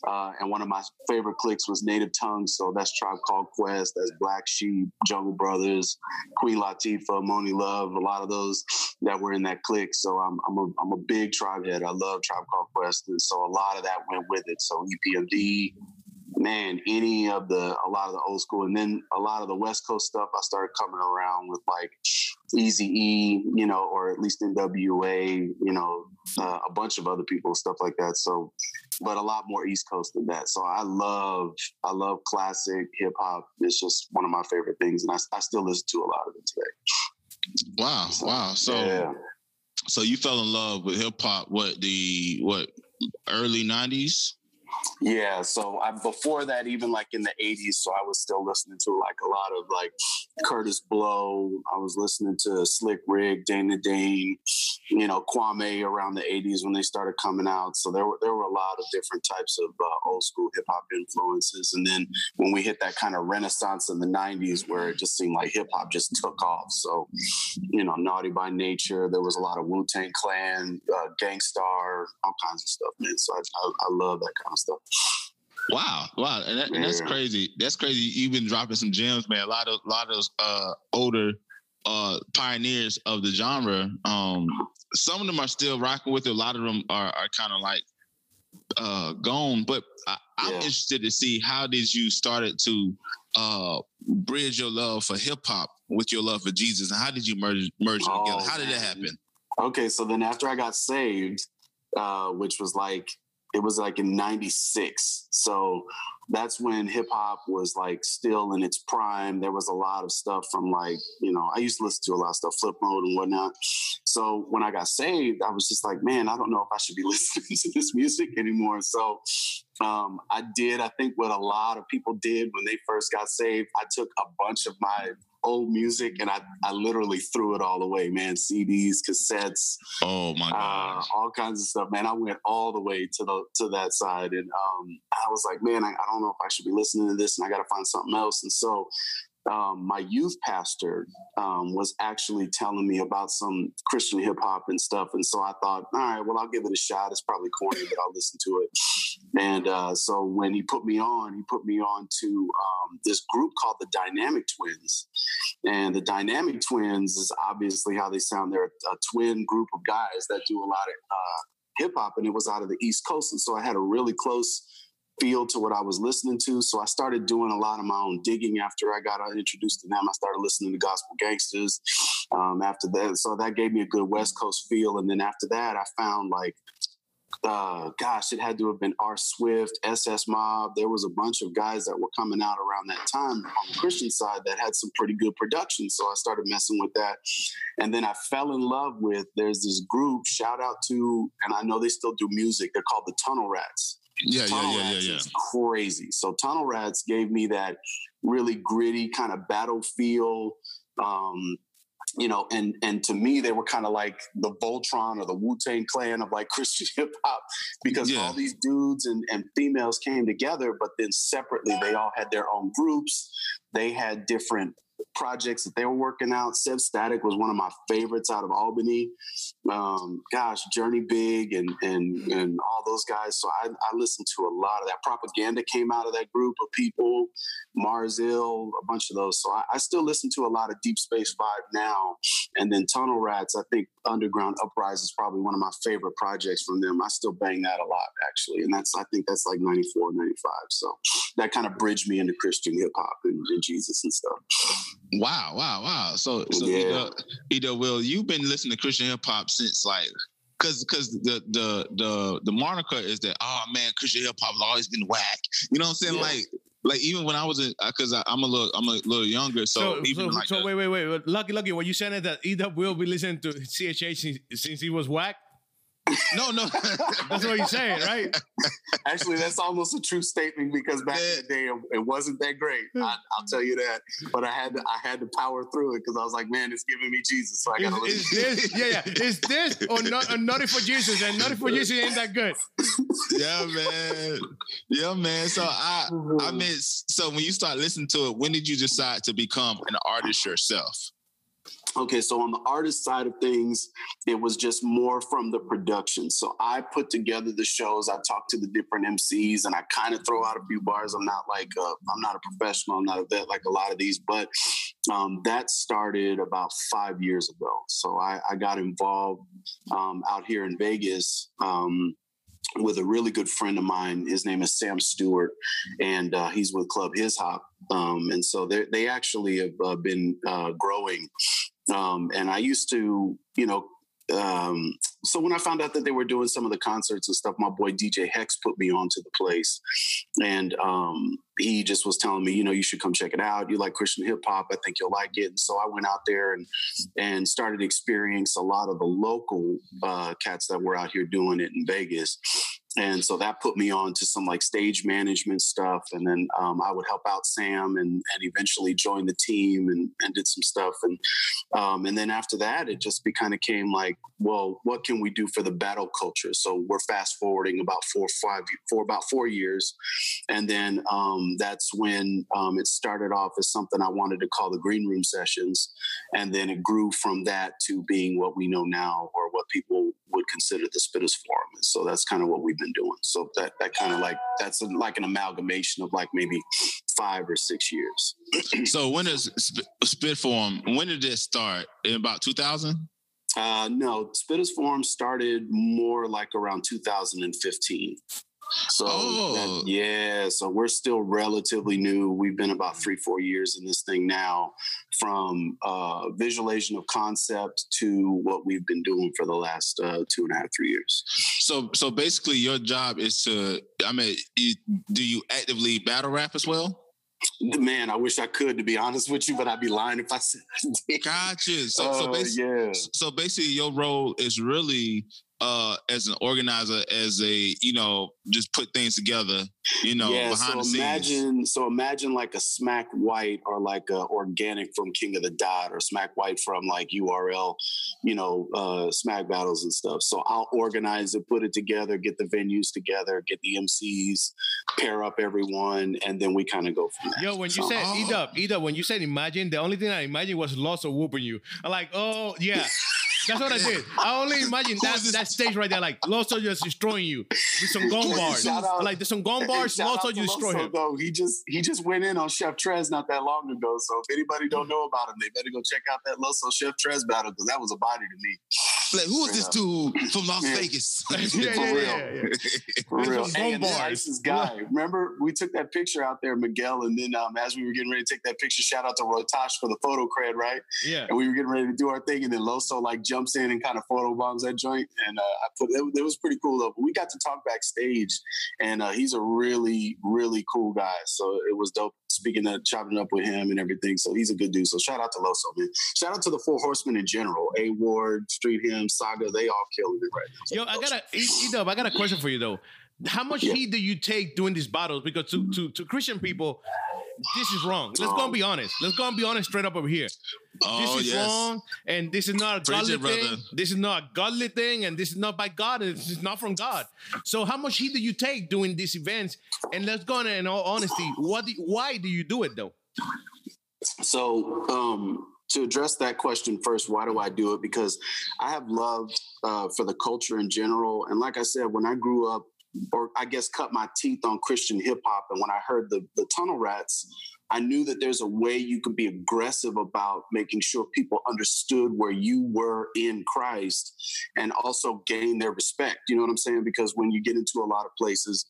Uh, and one of my favorite clicks was Native Tongues. So that's Tribe Called Quest, that's Black Sheep, Jungle Brothers, Queen Latifah, Monie Love, a lot of those that were in that click. So I'm I'm a I'm a big Tribe head. I love Tribe Called Quest, and so a lot of that went with it. So EPMD, man, any of the a lot of the old school, and then a lot of the West Coast stuff, I started coming around with like Eazy E, you know, or at least NWA, you know, uh, a bunch of other people, stuff like that. So, but a lot more East Coast than that. So I love, I love classic hip hop. It's just one of my favorite things, and I, I still listen to a lot of it today. Wow, so, wow. So, yeah. so you fell in love with hip hop? What the what early '90s? Yeah, so I, before that, even like in the '80s, so I was still listening to like a lot of like Kurtis Blow. I was listening to Slick Rick, Dana Dane, you know, Kwame around the '80s when they started coming out. So there were there were a lot of different types of uh, old school hip hop influences. And then when we hit that kind of renaissance in the '90s, where it just seemed like hip hop just took off. So you know, Naughty by Nature, there was a lot of Wu Tang Clan, uh, Gang Starr, all kinds of stuff, man. So I, I, I love that kind of stuff. Wow, wow, and, that, and, that's crazy. That's crazy. You've been dropping some gems, man. A lot of, a lot of those uh, older uh, pioneers of the genre. Um, some of them are still rocking with it. A lot of them are, are kind of like uh, gone. But I, am yeah. interested to see how did you started to uh, bridge your love for hip hop with your love for Jesus, and how did you merge merge oh, together? How did that happen? Okay, so then after I got saved, uh, which was like it was like in 96 so that's when hip hop was like still in its prime. There was a lot of stuff from like you know i used to listen to a lot of stuff flip mode and whatnot. So when i got saved i was just like man i don't know if i should be (laughs) listening to this music anymore. So um, i did i think what a lot of people did when they first got saved. I took a bunch of my old music and I, I literally threw it all away, man. CDs, cassettes. Oh my god. Uh, all kinds of stuff, man. I went all the way to the to that side. And um, I was like, man, I, I don't know if I should be listening to this and I gotta find something else. And so um, my youth pastor um, was actually telling me about some Christian hip hop and stuff. And so I thought, all right, well, I'll give it a shot. It's probably corny, but I'll listen to it. And uh, so when he put me on, he put me on to um, this group called the Dynamic Twins. And the Dynamic Twins is obviously how they sound. They're a, twin group of guys that do a lot of uh, hip hop, and it was out of the East Coast. And so I had a really close feel to what I was listening to. So I started doing a lot of my own digging after I got introduced to them. I started listening to Gospel Gangstaz um, after that. So that gave me a good West Coast feel. And then after that, I found like, uh, gosh, it had to have been R. Swift, SS Mob. There was a bunch of guys that were coming out around that time on the Christian side that had some pretty good production. So I started messing with that. And then I fell in love with, there's this group, shout out to, and I know they still do music, they're called the Tunnel Rats. Yeah, Tunnel yeah, yeah, yeah, yeah. crazy. So Tunnel Rats gave me that really gritty kind of battlefield. Um, you know, and and to me, they were kind of like the Voltron or the Wu Tang Clan of like (laughs) Christian hip hop, because yeah. all these dudes and, and females came together, but then separately, they all had their own groups. They had different projects that they were working out. Sev Statik was one of my favorites out of Albany. Um, gosh, Jurny Big and and and all those guys. So I, I listened to a lot of that. Propaganda came out of that group of people. Mars Ill, a bunch of those. So I, I still listen to a lot of Deep Space Five now. And then Tunnel Rats, I think Underground Uprise is probably one of my favorite projects from them. I still bang that a lot actually. And that's I think that's like 94, 95. So that kind of bridged me into Christian hip hop and, and Jesus and stuff. Wow, wow, wow. So, so yeah. Edo, Will, you've been listening to Christian hip hop since like, cause, cause the the the the moniker is that oh man, Christian hip hop has always been whack. You know what I'm saying? Yeah. Like, like even when I was in, because I'm a little, I'm a little younger. So, so even so, like, so wait, wait, wait, lucky, lucky. What you saying that Edo will be listening to CHH since, since he was whack? No, no. (laughs) that's what you're saying, right? Actually, that's almost a true statement because back yeah. in the day, it, wasn't that great. I, will tell you that. But I had to, I had to power through it because I was like, man, it's giving me Jesus, so I got to listen. This, yeah, yeah. Is this or not? Or Naughty for Jesus? And Naughty for Jesus ain't that good. Yeah, man. Yeah, man. So I, I (laughs) mean, so when you start listening to it, when did you decide to become an artist yourself? Okay, so on the artist side of things, it was just more from the production. So I put together the shows. I talk to the different MCs, and I kind of throw out a few bars. I'm not like i I'm not a professional. I'm not a vet like a lot of these, but um, that started about five years ago. So I, I got involved um, out here in Vegas. Um, with a really good friend of mine. His name is Sam Stewart, and uh, he's with Club His Hop. Um, and so they actually have uh, been uh, growing um, and I used to, you know, um, so when I found out that they were doing some of the concerts and stuff, my boy DJ Hex put me onto the place, and um, he just was telling me, you know, you should come check it out. You like Christian hip hop, I think you'll like it. And so I went out there and and started experiencing a lot of the local uh, cats that were out here doing it in Vegas and so that put me on to some like stage management stuff and then um, i would help out sam and, and eventually join the team and, and did some stuff and um, and then after that it just be, kind of came like well what can we do for the battle culture? So we're fast forwarding about four five for about four years and then um, that's when um, it started off as something i wanted to call the green room sessions and then it grew from that to being what we know now or what people would consider the spitters forum. And so that's kind of what we've been doing. So that that kind of like that's a, like an amalgamation of like maybe five or six years. (clears throat) so when does Spit Forum? When did it start? In about two thousand? Uh, no, Spitters Forum started more like around 2015. So oh. that, yeah, so we're still relatively new. We've been about three, four years in this thing now, from uh, visualization of concept to what we've been doing for the last uh, two and a half, three years. So, so basically, your job is to. I mean, you, do you actively battle rap as well? Man, I wish I could, to be honest with you, but I'd be lying if I said I did. Gotcha. So, uh, so basically, yeah. so basically, your role is really uh, as an organizer, as a you know, just put things together, you know, yeah, behind so the imagine, scenes. So imagine like a Smack White or like a Organik from King of the Dot or Smack White from like URL, you know, uh, Smack battles and stuff. So I'll organize it, put it together, get the venues together, get the MCs, pair up everyone, and then we kind of go from there. Yo, when you so, said oh. Edub, Edub, when you said imagine, the only thing I imagine was Loso whooping you. I'm like, oh yeah. (laughs) That's what I did. I only imagine that, that stage right there, like Loso just destroying you with some gong bars. Out, like there's some gong (laughs) bars, Loso you destroy him. Though. He just he just went in on Chef Trez not that long ago. So if anybody don't know about him, they better go check out that Loso Chef Trez battle because that was a body to me. Like, who is this dude from Las yeah. Vegas? (laughs) (laughs) yeah, (laughs) for real. For real. Hey, and the nicest guy. Remember, we took that picture out there, Miguel, and then um, as we were getting ready to take that picture, shout out to Roy Tosh for the photo cred, right? Yeah. And we were getting ready to do our thing, and then Loso like jumps in and kind of photo bombs that joint, and uh, I put it, it, was pretty cool though. But we got to talk backstage, and uh, he's a really, really cool guy. So it was dope speaking of chopping up with him and everything. So he's a good dude. So shout out to Loso, man. Shout out to the Four Horsemen in general. A Ward, Street Him, Saga, they all killing it right now. So Yo, I got a E-Dub, I got a question for you though. How much yeah. heat do you take doing these battles? Because to, to, to Christian people, this is wrong. Let's go and be honest. Let's go and be honest straight up over here. Oh, this is yes. wrong, and this is not a godly thing. Brother. This is not a godly thing, and this is not by God, and this is not from God. So, how much heat do you take doing these events? And let's go on in all honesty, what? Do, why do you do it though? So, um, to address that question first, why do I do it? Because I have love uh, for the culture in general, and like I said, when I grew up or I guess cut my teeth on Christian hip hop. And when I heard the the Tunnel Rats, I knew that there's a way you could be aggressive about making sure people understood where you were in Christ and also gain their respect. You know what I'm saying? Because when you get into a lot of places,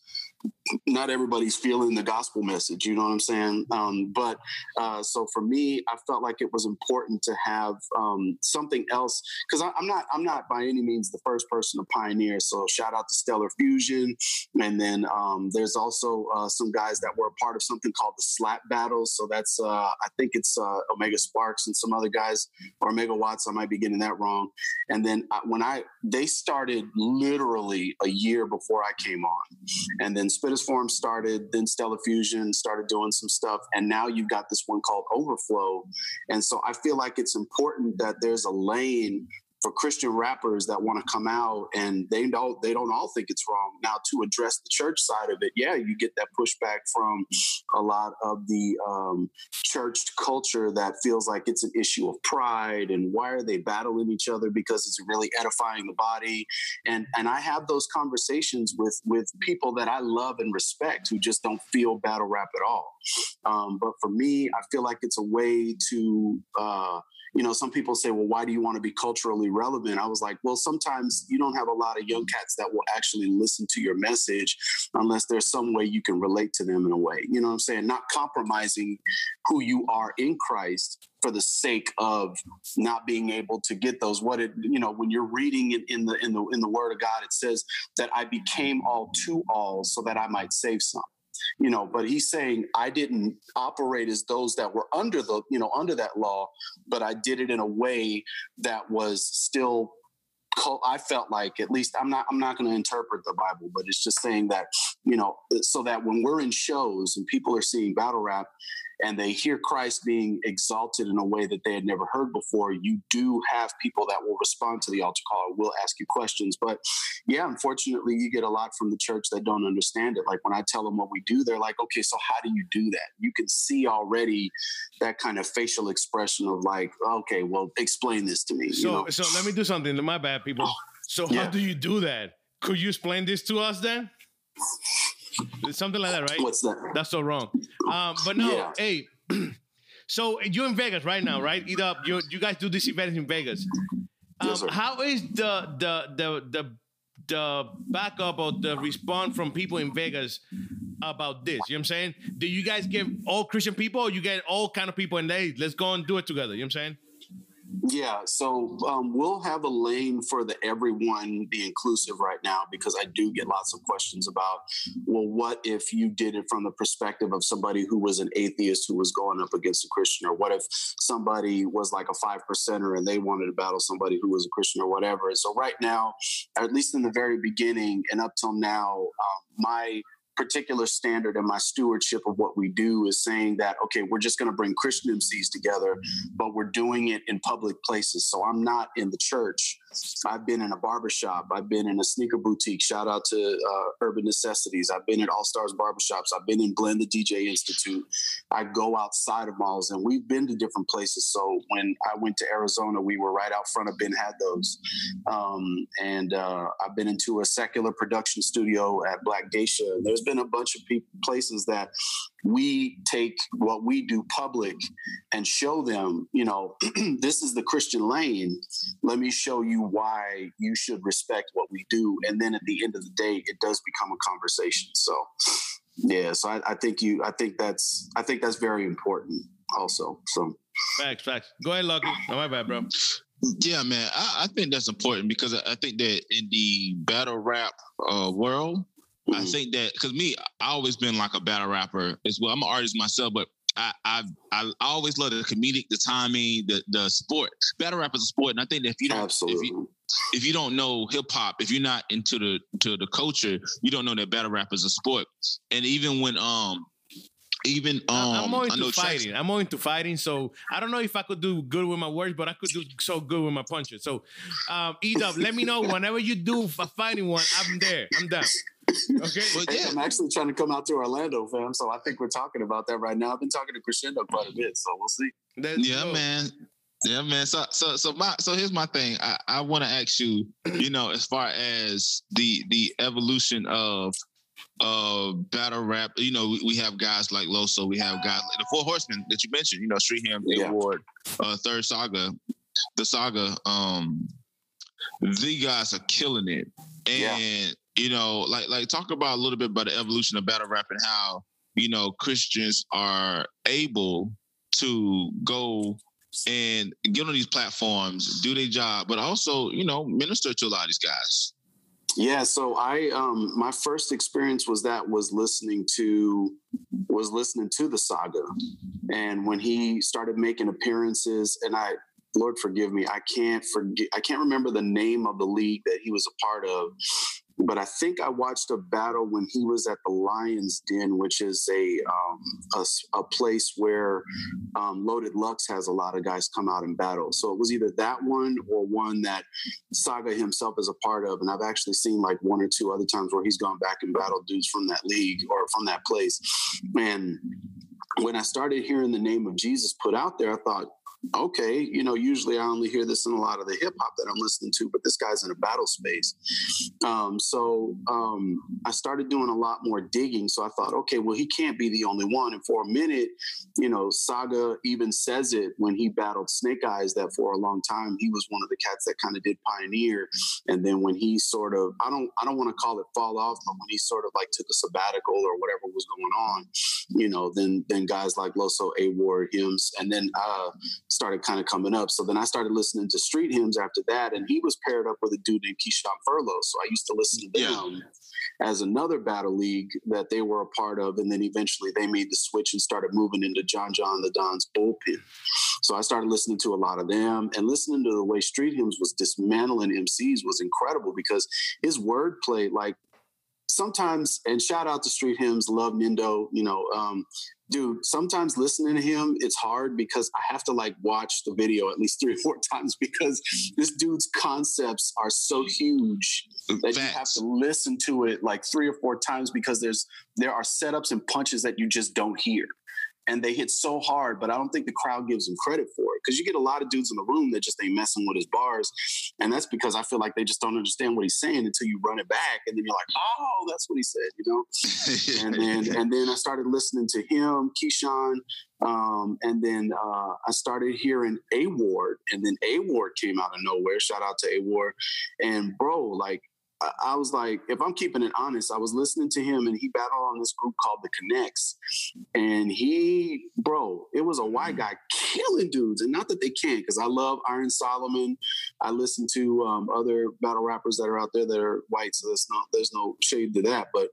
not everybody's feeling the gospel message. You know what I'm saying? Um, but uh, so for me, I felt like it was important to have um, something else because I'm not I'm not by any means the first person to pioneer. So shout out to Stellar Fusion, and then um, there's also uh, some guys that were part of something called the Slap Battles. So that's uh, I think it's uh, Omega Sparks and some other guys or Omega Watts. I might be getting that wrong. And then uh, when I they started literally a year before I came on, and then Spitters Forum started, then Stellar Fusion started doing some stuff, and now you've got this one called Overflow. And so I feel like it's important that there's a lane for Christian rappers that want to come out and they don't they don't all think it's wrong. Now to address the church side of it, yeah, you get that pushback from a lot of the um, church culture that feels like it's an issue of pride and why are they battling each other because it's really edifying the body. And and I have those conversations with with people that I love and respect who just don't feel battle rap at all. Um, but for me, I feel like it's a way to uh, you know, some people say, well, why do you want to be culturally relevant? I was like, well, sometimes you don't have a lot of young cats that will actually listen to your message unless there's some way you can relate to them in a way. You know what I'm saying? Not compromising who you are in Christ for the sake of not being able to get those what it you know when you're reading it in the in the in the word of god it says that i became all to all so that i might save some you know but he's saying i didn't operate as those that were under the you know under that law but i did it in a way that was still I felt like at least I'm not I'm not going to interpret the Bible, but it's just saying that you know so that when we're in shows and people are seeing battle rap, and they hear Christ being exalted in a way that they had never heard before, you do have people that will respond to the altar call, will ask you questions. But yeah, unfortunately, you get a lot from the church that don't understand it. Like when I tell them what we do, they're like, okay, so how do you do that? You can see already that kind of facial expression of like, okay, well, explain this to me. So, you know? so let me do something. My bad, people. Oh, so how yeah. do you do that? Could you explain this to us then? Something like that, right? What's that? That's so wrong. Um, but no, yeah. hey. (clears throat) so you're in Vegas right now, right? Either you you guys do this event in Vegas. Um, yes, how is the the the the the backup or the response from people in Vegas about this? You know what I'm saying? Do you guys get all Christian people or you get all kind of people and there? Let's go and do it together. You know what I'm saying? Yeah, so um, we'll have a lane for the everyone, the inclusive right now, because I do get lots of questions about, well, what if you did it from the perspective of somebody who was an atheist who was going up against a Christian, or what if somebody was like a five percenter and they wanted to battle somebody who was a Christian or whatever. And so right now, at least in the very beginning and up till now, um, my particular standard and my stewardship of what we do is saying that okay we're just going to bring christian mcs together but we're doing it in public places. So i'm not in the church I've been in a barbershop. I've been in a sneaker boutique. Shout out to uh, Urban Necessities. I've been at All Stars Barbershops. I've been in Blend the DJ Institute. I go outside of malls and we've been to different places. So when I went to Arizona, we were right out front of Ben Haddos. Um, and uh, I've been into a secular production studio at Black Geisha. There's been a bunch of pe- places that we take what we do public and show them, you know, (clears throat) this is the Christian lane. Let me show you why you should respect what we do. And then at the end of the day, it does become a conversation. So, yeah. So I, I think you. I think that's. I think that's very important. Also. So. Facts. Facts. Go ahead, Lucky. No, my bad, bro. Yeah, man. I, I think that's important because I, I think that in the battle rap uh, world, Mm-hmm. I think that because me, I always been like a battle rapper as well. I'm an artist myself, but I I I always love the comedic, the timing, the the sport. Battle rap is a sport, and I think that if you don't Absolutely. if you if you don't know hip hop, if you're not into the to the culture, you don't know that battle rap is a sport. And even when um even um, I'm more into fighting. I'm more into fighting. So I don't know if I could do good with my words, but I could do so good with my punches. So, um, Edub, let me know whenever you do a fighting one. I'm there. I'm down. Okay. Well, yeah. I'm actually trying to come out to Orlando, fam. So I think we're talking about that right now. I've been talking to Crescendo quite a bit, so we'll see. yeah, man. Yeah, man. So, so, so my, so here's my thing. I, I want to ask you, you know, as far as the the evolution of uh battle rap, you know, we, we have guys like Loso, we have guys like the Four Horsemen that you mentioned, you know, Street Hymns, yeah. A Ward, uh, Third Saga, the Saga. Um, the guys are killing it, and yeah you know, like like talk about a little bit about the evolution of battle rap and how you know Christians are able to go and get on these platforms, do their job, but also you know minister to a lot of these guys. Yeah, so I um my first experience was that was listening to was listening to the saga. And when he started making appearances and I Lord forgive me, I can't forget I can't remember the name of the league that he was a part of, but I think I watched a battle when he was at the Lions Den, which is a um, a, a, place where um, Loaded Lux has a lot of guys come out and battle. So it was either that one or one that Saga himself is a part of. And I've actually seen like one or two other times where he's gone back and battled dudes from that league or from that place. And when I started hearing the name of Jesus put out there, I thought, okay, you know, usually I only hear this in a lot of the hip hop that I'm listening to, but this guy's in a battle space. Um, so um, I started doing a lot more digging. So I thought, okay, well, he can't be the only one. And for a minute, you know, Saga even says it when he battled Snake Eyes that for a long time he was one of the cats that kind of did pioneer. And then when he sort of, I don't, I don't want to call it fall off, but when he sort of like took a sabbatical or whatever was going on, you know, then then guys like Loso, A Ward, Hymns, and then uh, started kind of coming up. So then I started listening to street hymns after that, and he was paired up with a dude named Keyshawn Furlough. So I used to listen to them yeah. as another battle league that they were a part of, and then eventually they made the switch and started moving into John John Da Don's bullpen. So I started listening to a lot of them and listening to the way Street Hymns was dismantling MCs was incredible because his wordplay, like sometimes, and shout out to Street Hymns, love Nindo, you know, um, dude, sometimes listening to him, it's hard because I have to like watch the video at least three or four (laughs) times because this dude's concepts are so huge that you have to listen to it like three or four times because there's there are setups and punches that you just don't hear and they hit so hard, but I don't think the crowd gives them credit for it because you get a lot of dudes in the room that just ain't messing with his bars, and that's because I feel like they just don't understand what he's saying until you run it back, and then you're like, oh, that's what he said, you know. (laughs) and then and then I started listening to him, Keyshawn, um, and then uh, I started hearing A Ward, and then A Ward came out of nowhere. Shout out to A Ward, and bro, like I was like, if I'm keeping it honest, I was listening to him and he battled on this group called the Connects. And he, bro, it was a white guy killing dudes. And not that they can't, because I love Iron Solomon. I listen to um, other battle rappers that are out there that are white. So there's not, there's no shade to that. But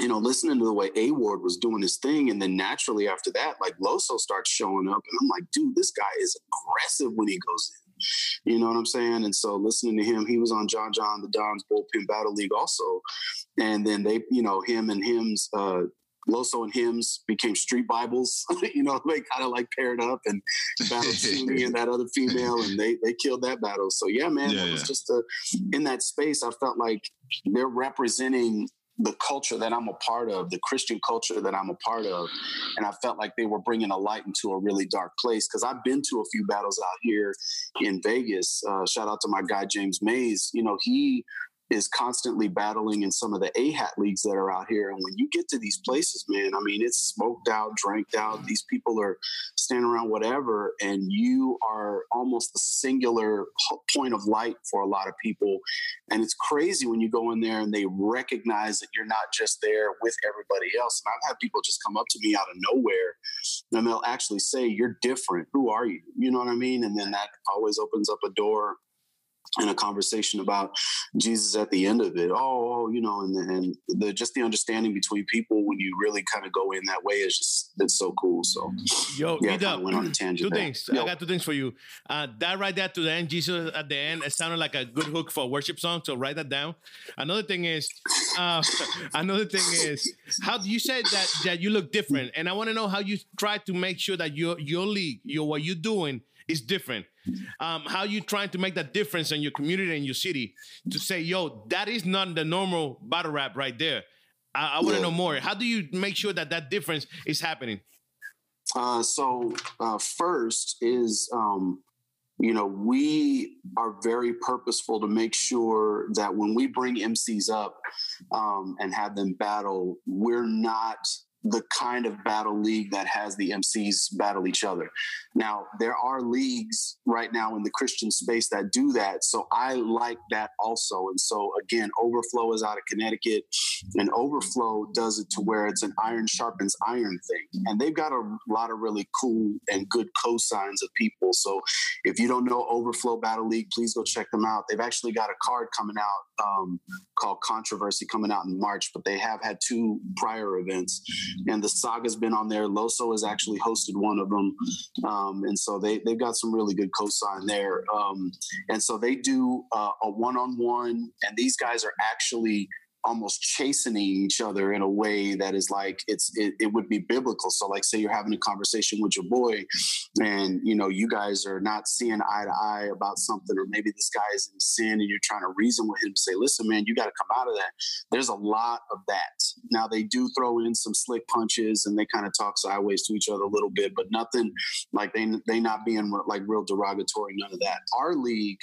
you know, listening to the way A Ward was doing his thing, and then naturally after that, like Loso starts showing up, and I'm like, dude, this guy is aggressive when he goes in. You know what I'm saying? And so listening to him, he was on John John Da Don's Bullpen Battle League also. And then they, you know, him and him's uh Loso and Hymns became street Bibles. (laughs) you know, they kind of like paired up and battled (laughs) Sunni and that other female, and they they killed that battle. So yeah, man, yeah, it was just a, in that space. I felt like they're representing the culture that I'm a part of, the Christian culture that I'm a part of. And I felt like they were bringing a light into a really dark place because I've been to a few battles out here in Vegas. Uh, shout out to my guy, James Mays. You know, he is constantly battling in some of the AHAT leagues that are out here. And when you get to these places, man, I mean, it's smoked out, drank out. These people are standing around whatever, and you are almost the singular point of light for a lot of people. And it's crazy when you go in there and they recognize that you're not just there with everybody else. And I've had people just come up to me out of nowhere and they'll actually say, You're different. Who are you? You know what I mean? And then that always opens up a door and a conversation about Jesus at the end of it. Oh, oh you know, and and the just the understanding between people when you really kind of go in that way is just it's so cool. So, yo, yeah, I went on a tangent. Two there. things. Yo. I got two things for you. Uh, that right there to the end, Jesus at the end, it sounded like a good hook for a worship song. So write that down. Another thing is, uh, (laughs) another thing is, how you said that that you look different, and I want to know how you try to make sure that your your league, your what you're doing is different. Um, how you trying to make that difference in your community and your city to say, yo, that is not the normal battle rap right there. I, I want to yeah. know more. How do you make sure that that difference is happening? Uh, so uh, first is um, you know we are very purposeful to make sure that when we bring MCs up um, and have them battle, we're not the kind of battle league that has the MCs battle each other. Now, there are leagues right now in the Christian space that do that. So I like that also. And so, again, Overflow is out of Connecticut, and Overflow does it to where it's an iron sharpens iron thing. And they've got a lot of really cool and good cosigns of people. So if you don't know Overflow Battle League, please go check them out. They've actually got a card coming out um, called Controversy coming out in March, but they have had two prior events and the saga's been on there. Loso has actually hosted one of them, um, and so they they've got some really good cosign there. Um, and so they do uh, a one on one, and these guys are actually almost chastening each other in a way that is like it's it, it, would be biblical. So like say you're having a conversation with your boy and you know you guys are not seeing eye to eye about something or maybe this guy is in sin and you're trying to reason with him say listen man you got to come out of that. There's a lot of that. Now they do throw in some slick punches and they kind of talk sideways to each other a little bit but nothing like they they not being like real derogatory none of that. Our league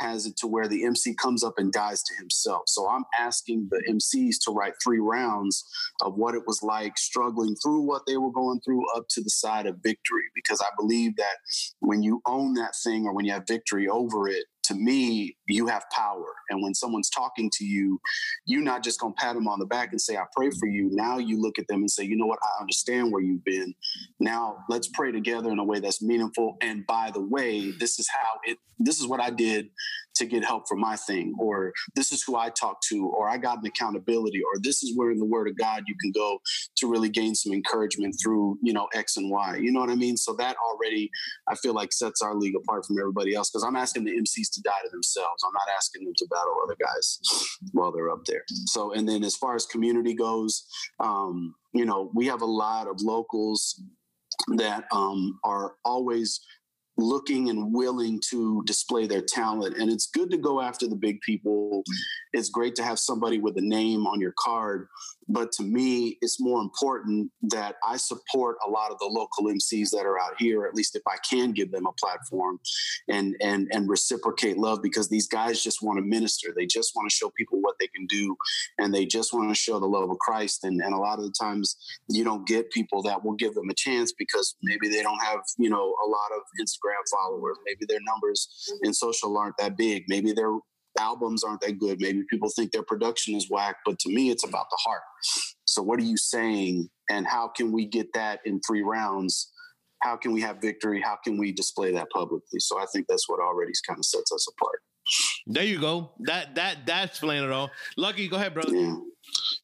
has it to where the mc comes up and dies to himself. So i'm asking the MCs to write three rounds of what it was like struggling through what they were going through up to the side of victory. Because I believe that when you own that thing or when you have victory over it, to me, you have power. And when someone's talking to you, you're not just going to pat them on the back and say, I pray for you. Now you look at them and say, you know what? I understand where you've been. Now let's pray together in a way that's meaningful. And by the way, this is how it, this is what I did to get help for my thing, or this is who I talked to, or I got an accountability, or this is where in the Word of God you can go to really gain some encouragement through, you know, X and Y. You know what I mean? So that already, I feel like sets our league apart from everybody else because I'm asking the MCs to die to themselves. I'm not asking them to battle other guys while they're up there. So, and then as far as community goes, um, you know, we have a lot of locals that um, are always looking and willing to display their talent. And it's good to go after the big people. It's great to have somebody with a name on your card but to me, it's more important that I support a lot of the local MCs that are out here, at least if I can give them a platform and and and reciprocate love because these guys just want to minister. They just want to show people what they can do and they just want to show the love of Christ. And, and a lot of the times you don't get people that will give them a chance because maybe they don't have, you know, a lot of Instagram followers. Maybe their numbers in social aren't that big. Maybe they're albums aren't that good. Maybe people think their production is whack, but to me, it's about the heart. So, what are you saying, and how can we get that in three rounds? How can we have victory? How can we display that publicly? So, I think that's what already kind of sets us apart. There you go. That that that's playing it all. Lucky, go ahead, brother. Yeah.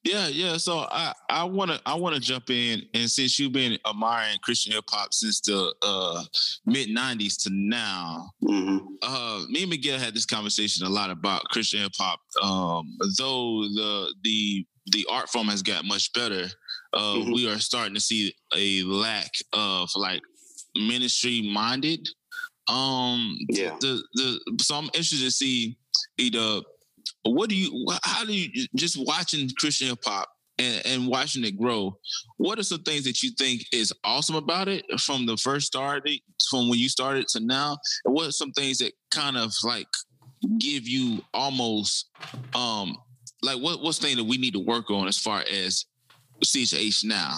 Yeah, yeah. So I I want to I want to jump in, and since you've been admiring Christian hip hop since the uh, mid '90s to now, mm-hmm. uh, me and Miguel had this conversation a lot about Christian hip hop. Um, though the the the art form has got much better, uh, mm-hmm. we are starting to see a lack of like ministry minded. Um, yeah. The the so I'm interested to see either what do you how do you just watching Christian hip hop and, and, watching it grow, what are some things that you think is awesome about it from the first start, from when you started to now? And what are some things that kind of like give you almost um like what what's thing that we need to work on as far as CHH now?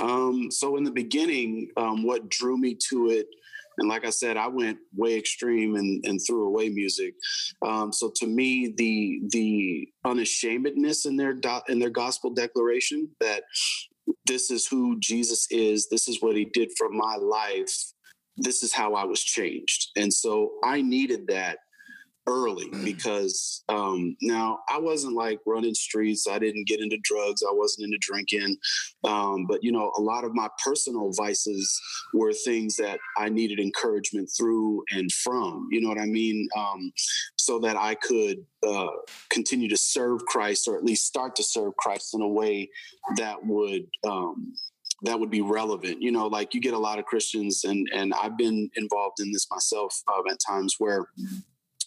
Um, so in the beginning, um, what drew me to it and like I said, I went way extreme and, and threw away music. Um, so to me, the the unashamedness in their do, in their gospel declaration that this is who Jesus is, this is what he did for my life, this is how I was changed. And so I needed that early mm. because um, now I wasn't like running streets. I didn't get into drugs. I wasn't into drinking. Um, but, you know, a lot of my personal vices were things that I needed encouragement through and from, you know what I mean? Um, so that I could uh, continue to serve Christ or at least start to serve Christ in a way that would um, that would be relevant. You know, like you get a lot of Christians, and and I've been involved in this myself uh, at times where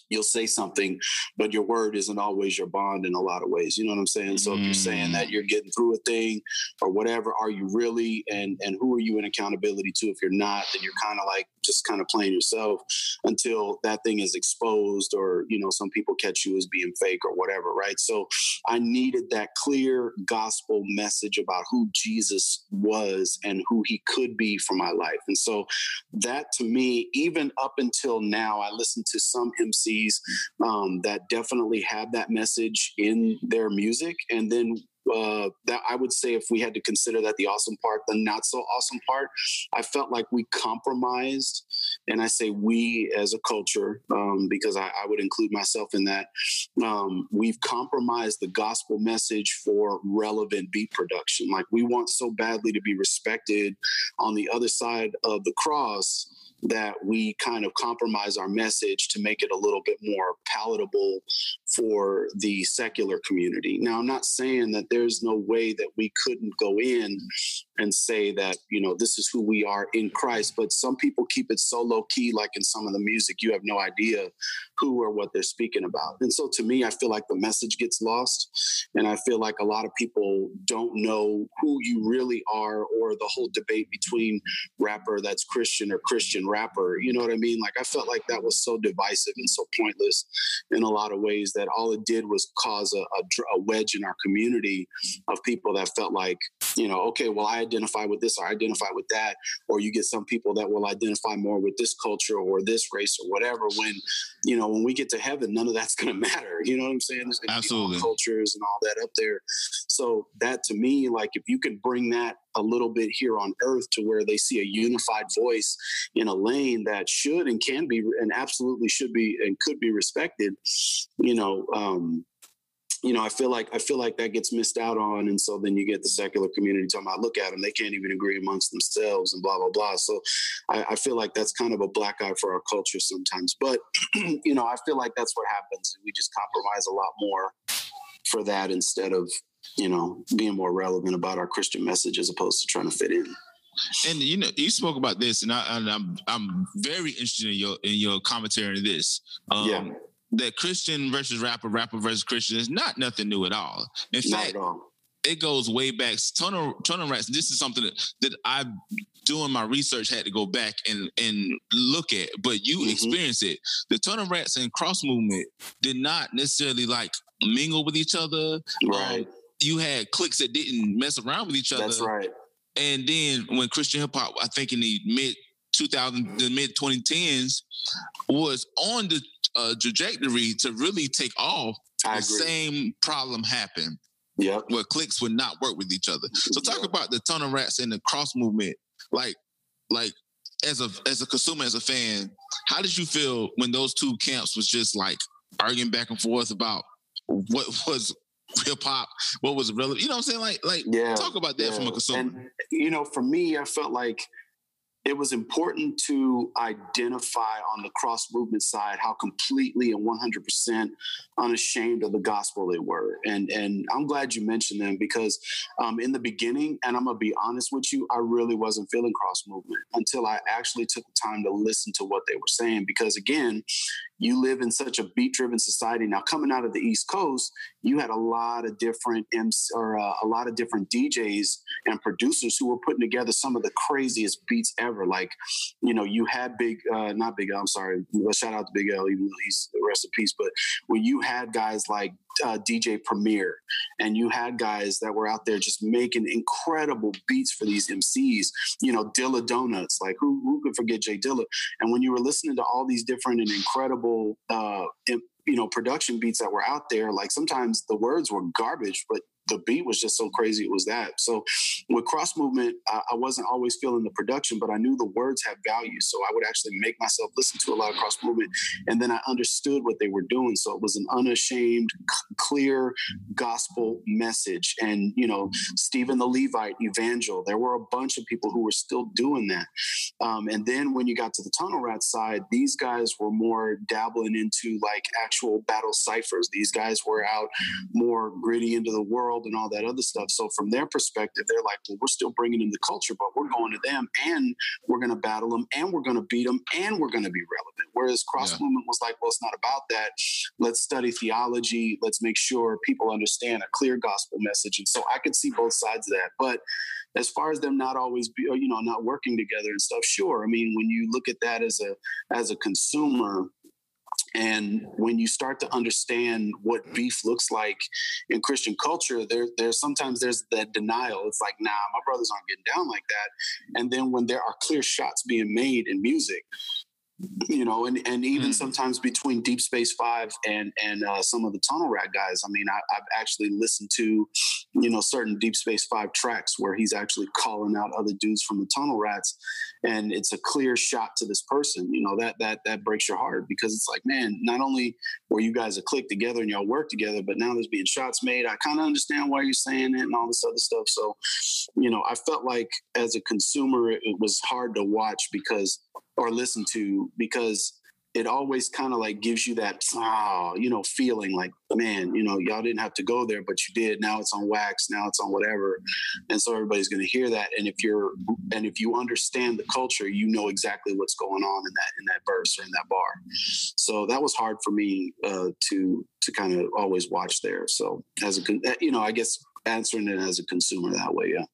you'll say something, but your word isn't always your bond in a lot of ways. You know what I'm saying? So if you're saying that mm. you're getting through a thing or whatever, are you really? And and who are you in accountability to? If you're not, then you're kind of like just kind of playing yourself until that thing is exposed or you know some people catch you as being fake or whatever, right? So I needed that clear gospel message about who Jesus was and who he could be for my life. And so that to me, even up until now, I listen to some MC um, that definitely have that message in their music. And then uh, that I would say if we had to consider that the awesome part, the not so awesome part, I felt like we compromised. And I say we as a culture, um, because I, I, would include myself in that. Um, we've compromised the gospel message for relevant beat production. Like we want so badly to be respected on the other side of the cross that we kind of compromise our message to make it a little bit more palatable for the secular community. Now, I'm not saying that there's no way that we couldn't go in and say that, you know, this is who we are in Christ, but some people keep it so low key, like in some of the music, you have no idea who or what they're speaking about. And so to me, I feel like the message gets lost. And I feel like a lot of people don't know who you really are or the whole debate between rapper that's Christian or Christian rapper. You know what I mean? Like I felt like that was so divisive and so pointless in a lot of ways that all it did was cause a, a, a wedge in our community of people that felt like, you know, okay, well, I identify with this or I identify with that. Or you get some people that will identify more with this culture or this race or whatever when, you know, when we get to heaven, none of that's going (laughs) to matter. You know what I'm saying? There's Absolutely. cultures and all that up there. So that to me, like if you can bring that a little bit here on earth to where they see a unified voice in a lane that should and can be and absolutely should be and could be respected, you know, um, you know, I feel like I feel like that gets missed out on, and so then you get the secular community talking about, look at them, they can't even agree amongst themselves, and blah blah blah. So, I, I feel like that's kind of a black eye for our culture sometimes. But (clears throat) you know, I feel like that's what happens. We just compromise a lot more for that instead of you know being more relevant about our Christian message as opposed to trying to fit in. And you know, you spoke about this, and, I, am I'm, I'm very interested in your in your commentary on this. Um, yeah that Christian versus rapper, rapper versus Christian is not nothing new at all. In not fact, all. it goes way back. Tunnel Tunnel Rats. This is something that, that I, doing my research, had to go back and and look at. But you mm-hmm. experience it. The Tunnel Rats and Cross Movement did not necessarily like mingle with each other. Um, right. Um, you had cliques that didn't mess around with each other. That's right. And then when Christian hip hop, I think in the mid 2000, the mid 2010s, was on the uh, trajectory to really take off, the same problem happened. Yeah, where cliques would not work with each other. So talk about the tunnel rats and the cross movement. Like, like as a as a consumer, as a fan, how did you feel when those two camps was just like arguing back and forth about what (laughs) was hip hop, what was relevant? You know what I'm saying? Like, like yeah, talk about that yeah. from a consumer. And, you know, for me, I felt like it was important to identify on the cross movement side how completely and 100% unashamed of the gospel they were. And and i'm glad you mentioned them because um, in the beginning and i'm gonna be honest with you i really wasn't feeling cross movement until i actually took the time to listen to what they were saying because again you live in such a beat driven society. Now coming out of the east coast you had a lot of different MC, or uh, a lot of different djs and producers who were putting together some of the craziest beats ever like you know you had big uh, not big i'm sorry shout out to big l even though he's rest in peace but when you had guys like uh, DJ Premier, and you had guys that were out there just making incredible beats for these MCs. You know, Dilla Donuts, like who who could forget J Dilla? And when you were listening to all these different and incredible, uh, you know, production beats that were out there, like sometimes the words were garbage, but the beat was just so crazy. It was that. So with cross movement, I, I, wasn't always feeling the production, but I knew the words had value. So I would actually make myself listen to a lot of cross movement, and then I understood what they were doing. So it was an unashamed, c- clear gospel message. And you know, Stephen the Levite, Evangel. There were a bunch of people who were still doing that. Um, and then when you got to the Tunnel Rat side, these guys were more dabbling into like actual battle ciphers. These guys were out more gritty into the world world and all that other stuff. So from their perspective, they're like, well, we're still bringing in the culture, but we're going to them and we're going to battle them and we're going to beat them and we're going to be relevant. Whereas cross yeah. movement was like, well, it's not about that. Let's study theology. Let's make sure people understand a clear gospel message. And so I could see both sides of that. But as far as them not always be, uh, you know, not working together and stuff, sure. I mean, when you look at that as a as a consumer, and when you start to understand what beef looks like in Christian culture, there, there's sometimes there's that denial. It's like, nah, my brothers aren't getting down like that. And then when there are clear shots being made in music, you know, and, and even mm. sometimes between Deep Space Five and and uh, some of the Tunnel Rat guys. I mean, I, have actually listened to, you know, certain Deep Space Five tracks where he's actually calling out other dudes from the Tunnel Rats, and it's a clear shot to this person. You know, that that that breaks your heart because it's like, man, not only were you guys a click together and y'all work together, but now there's being shots made. I kind of understand why you're saying it and all this other stuff. So, you know, I felt like as a consumer, it was hard to watch because or listen to because it always kind of like gives you that ah, you know, feeling like, man, you know, y'all didn't have to go there, but you did. Now it's on wax, now it's on whatever. And so everybody's gonna hear that. And if you're and if you understand the culture, you know exactly what's going on in that in that verse or in that bar. So that was hard for me uh, to to kind of always watch there. So as a you know, I guess answering it as a consumer that way. Yeah.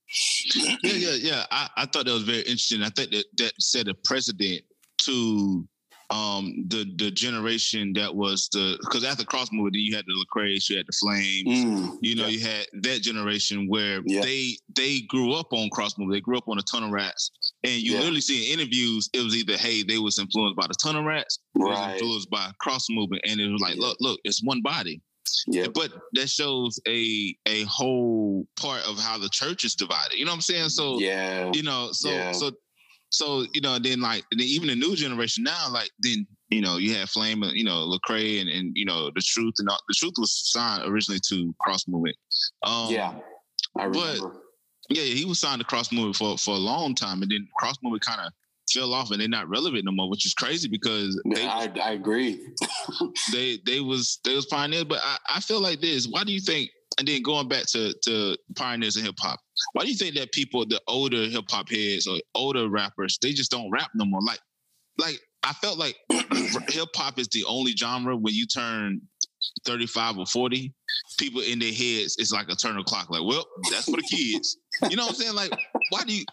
Yeah, yeah, yeah. I, I thought that was very interesting. I think that that set a precedent to um the the generation that was the because after cross movie you had the Lecrae, you had the Flames, mm, you know, yeah. you had that generation where yeah. they they grew up on cross movie, they grew up on a Tunnel Rats, and you yeah. literally see in interviews it was either hey they was influenced by the Tunnel Rats, right. was influenced by cross movement, and it was like look look it's one body. Yeah. But that shows a a whole part of how the church is divided. You know what I'm saying? So yeah, you know, so yeah. so so you know, then like then even the new generation now, like then you know, you had Flame, you know, Lecrae, and and you know, the truth and all, the truth was signed originally to Cross Movement. Um, yeah, I remember. But, yeah, he was signed to Cross Movement for for a long time, and then Cross Movement kind of fell off and they're not relevant no more, which is crazy because they, I, I agree. (laughs) they they was they was pioneers, but I, I feel like this. Why do you think? And then going back to to pioneers in hip hop, why do you think that people, the older hip hop heads or older rappers, they just don't rap no more? Like, like I felt like (clears throat) hip hop is the only genre when you turn 35 or 40, people in their heads, it's like a turn of clock. Like, well, that's for the kids. You know what I'm saying? Like, why do you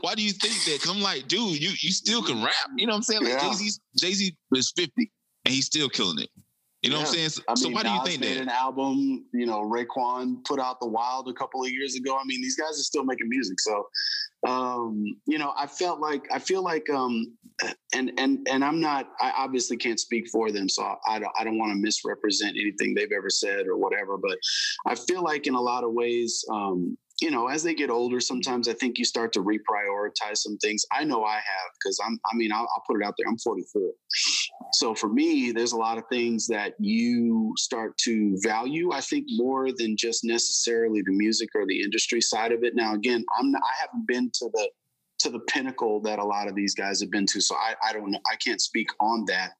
why do you think that? Cause I'm like, dude, you you still can rap. You know what I'm saying? Like yeah. Jay Z Jay Z is 50 and he's still killing it. You know yeah. what I'm saying? So, I mean, so why Nas do you think made that? An album, you know, Raekwon put out the Wild a couple of years ago. I mean, these guys are still making music. So, um, you know, I felt like I feel like, um, and and and I'm not. I obviously can't speak for them, so I don't. I don't want to misrepresent anything they've ever said or whatever. But I feel like in a lot of ways, um, you know, as they get older, sometimes I think you start to reprioritize some things. I know I have because I'm, I mean, I'll, I'll, put it out there. I'm 44. So for me, there's a lot of things that you start to value, I think, more than just necessarily the music or the industry side of it. Now, again, I'm I haven't been to the, to the pinnacle that a lot of these guys have been to. So I, I don't know. I can't speak on that.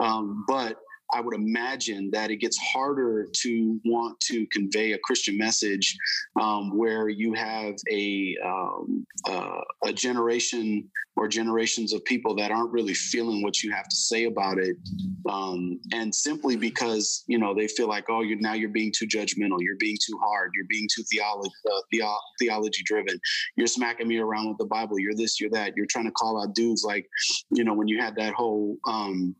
Um, but I would imagine that it gets harder to want to convey a Christian message um, where you have a um, uh, a generation or generations of people that aren't really feeling what you have to say about it, um, and simply because you know they feel like oh you're now you're being too judgmental, you're being too hard, you're being too theology uh, theo- theology driven, you're smacking me around with the Bible, you're this, you're that, you're trying to call out dudes like you know when you had that whole um,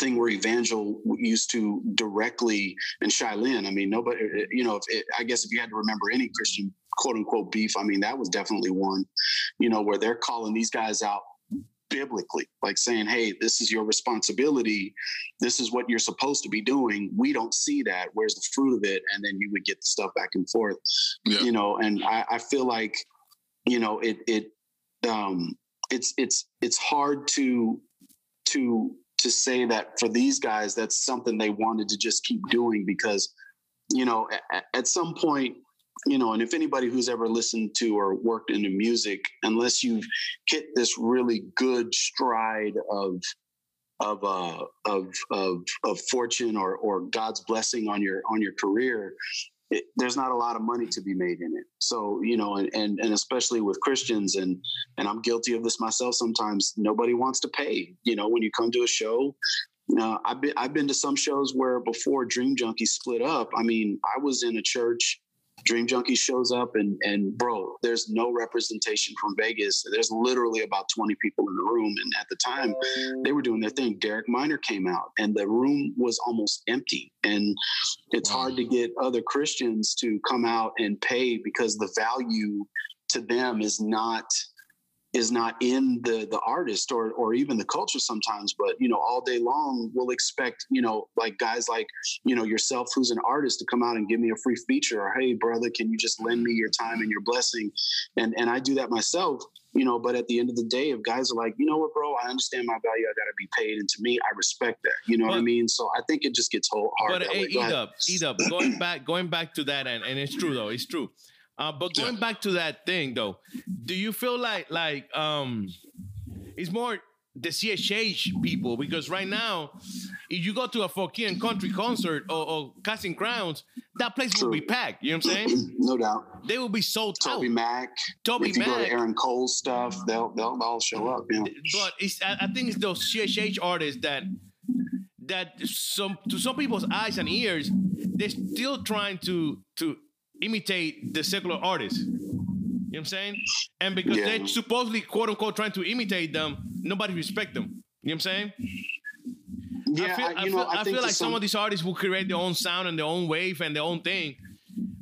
thing where Evangel used to directly and Shai Linne. I mean, nobody, uh, you know, if it, I guess if you had to remember any Christian quote unquote beef, I mean, that was definitely one, you know, where they're calling these guys out biblically, like saying, hey, this is your responsibility. This is what you're supposed to be doing. We don't see that. Where's the fruit of it? And then you would get the stuff back and forth, yeah. you know, and I, I feel like, you know, it, it, um, it's, it's, it's hard to, to to say that for these guys, that's something they wanted to just keep doing because, you know, at, at some point, you know, and if anybody who's ever listened to or worked in the music, unless you've hit this really good stride of of uh, of of of fortune or or God's blessing on your on your career, it, there's not a lot of money to be made in it. So you know, and, and and especially with Christians, and and I'm guilty of this myself. Sometimes nobody wants to pay. You know, when you come to a show, now I've been I've been to some shows where before Dream Junkie split up. I mean, I was in a church Dream Junkie shows up and and bro, there's no representation from Vegas. There's literally about 20 people in the room. And at the time they were doing their thing. Derek Minor came out and the room was almost empty. And it's hard to get other Christians to come out and pay because the value to them is not is not in the the artist or or even the culture sometimes but you know all day long we'll expect you know like guys like you know yourself who's an artist to come out and give me a free feature or hey brother can you just lend me your time and your blessing? And and I do that myself you know but at the end of the day if guys are like you know what bro? I understand my value. I got to be paid. And to me I respect that you know but, what I mean? So I think it just gets hard but hey, eat up eat up going back going back to that and, and it's true though it's true uh, but going yeah. back to that thing though, do you feel like like um it's more the CHH people because right now, if you go to a and country concert or, or Casting Crowns, that place True. will be packed. You know what I'm (clears throat) saying? no doubt. They will be sold Toby out. Mac. Toby if Mac. You go to Aaron Cole stuff, they'll they'll all show up. But it's I, I think it's those CHH artists that that some to some people's eyes and ears, they're still trying to to imitate the secular artists. You know what I'm saying? And because yeah. they're supposedly quote unquote trying to imitate them, nobody respect them. You know what I'm saying? Yeah, I feel, I, I feel, know, I feel like some, some of these artists will create their own sound and their own wave and their own thing.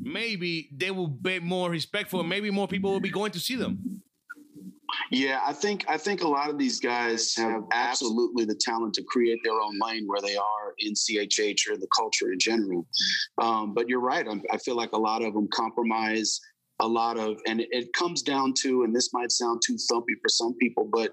Maybe they will be more respectful. Maybe more people will be going to see them. Yeah, I think I think a lot of these guys have absolutely the talent to create their own lane where they are in CHH or the culture in general. Um, but you're right. I'm, I feel like a lot of them compromise a lot of, and it comes down to, and this might sound too thumpy for some people, but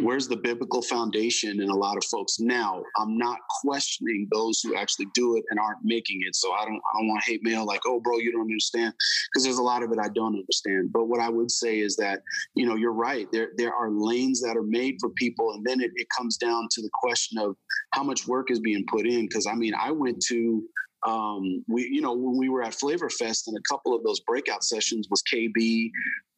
where's the biblical foundation in a lot of folks? Now, I'm not questioning those who actually do it and aren't making it. So I don't, I don't want hate mail like, oh, bro, you don't understand, because there's a lot of it I don't understand. But what I would say is that, you know, you're right. There, there are lanes that are made for people, and then it, it comes down to the question of how much work is being put in. Because I mean, I went to um, we, you know, when we were at Flavor Fest and a couple of those breakout sessions was KB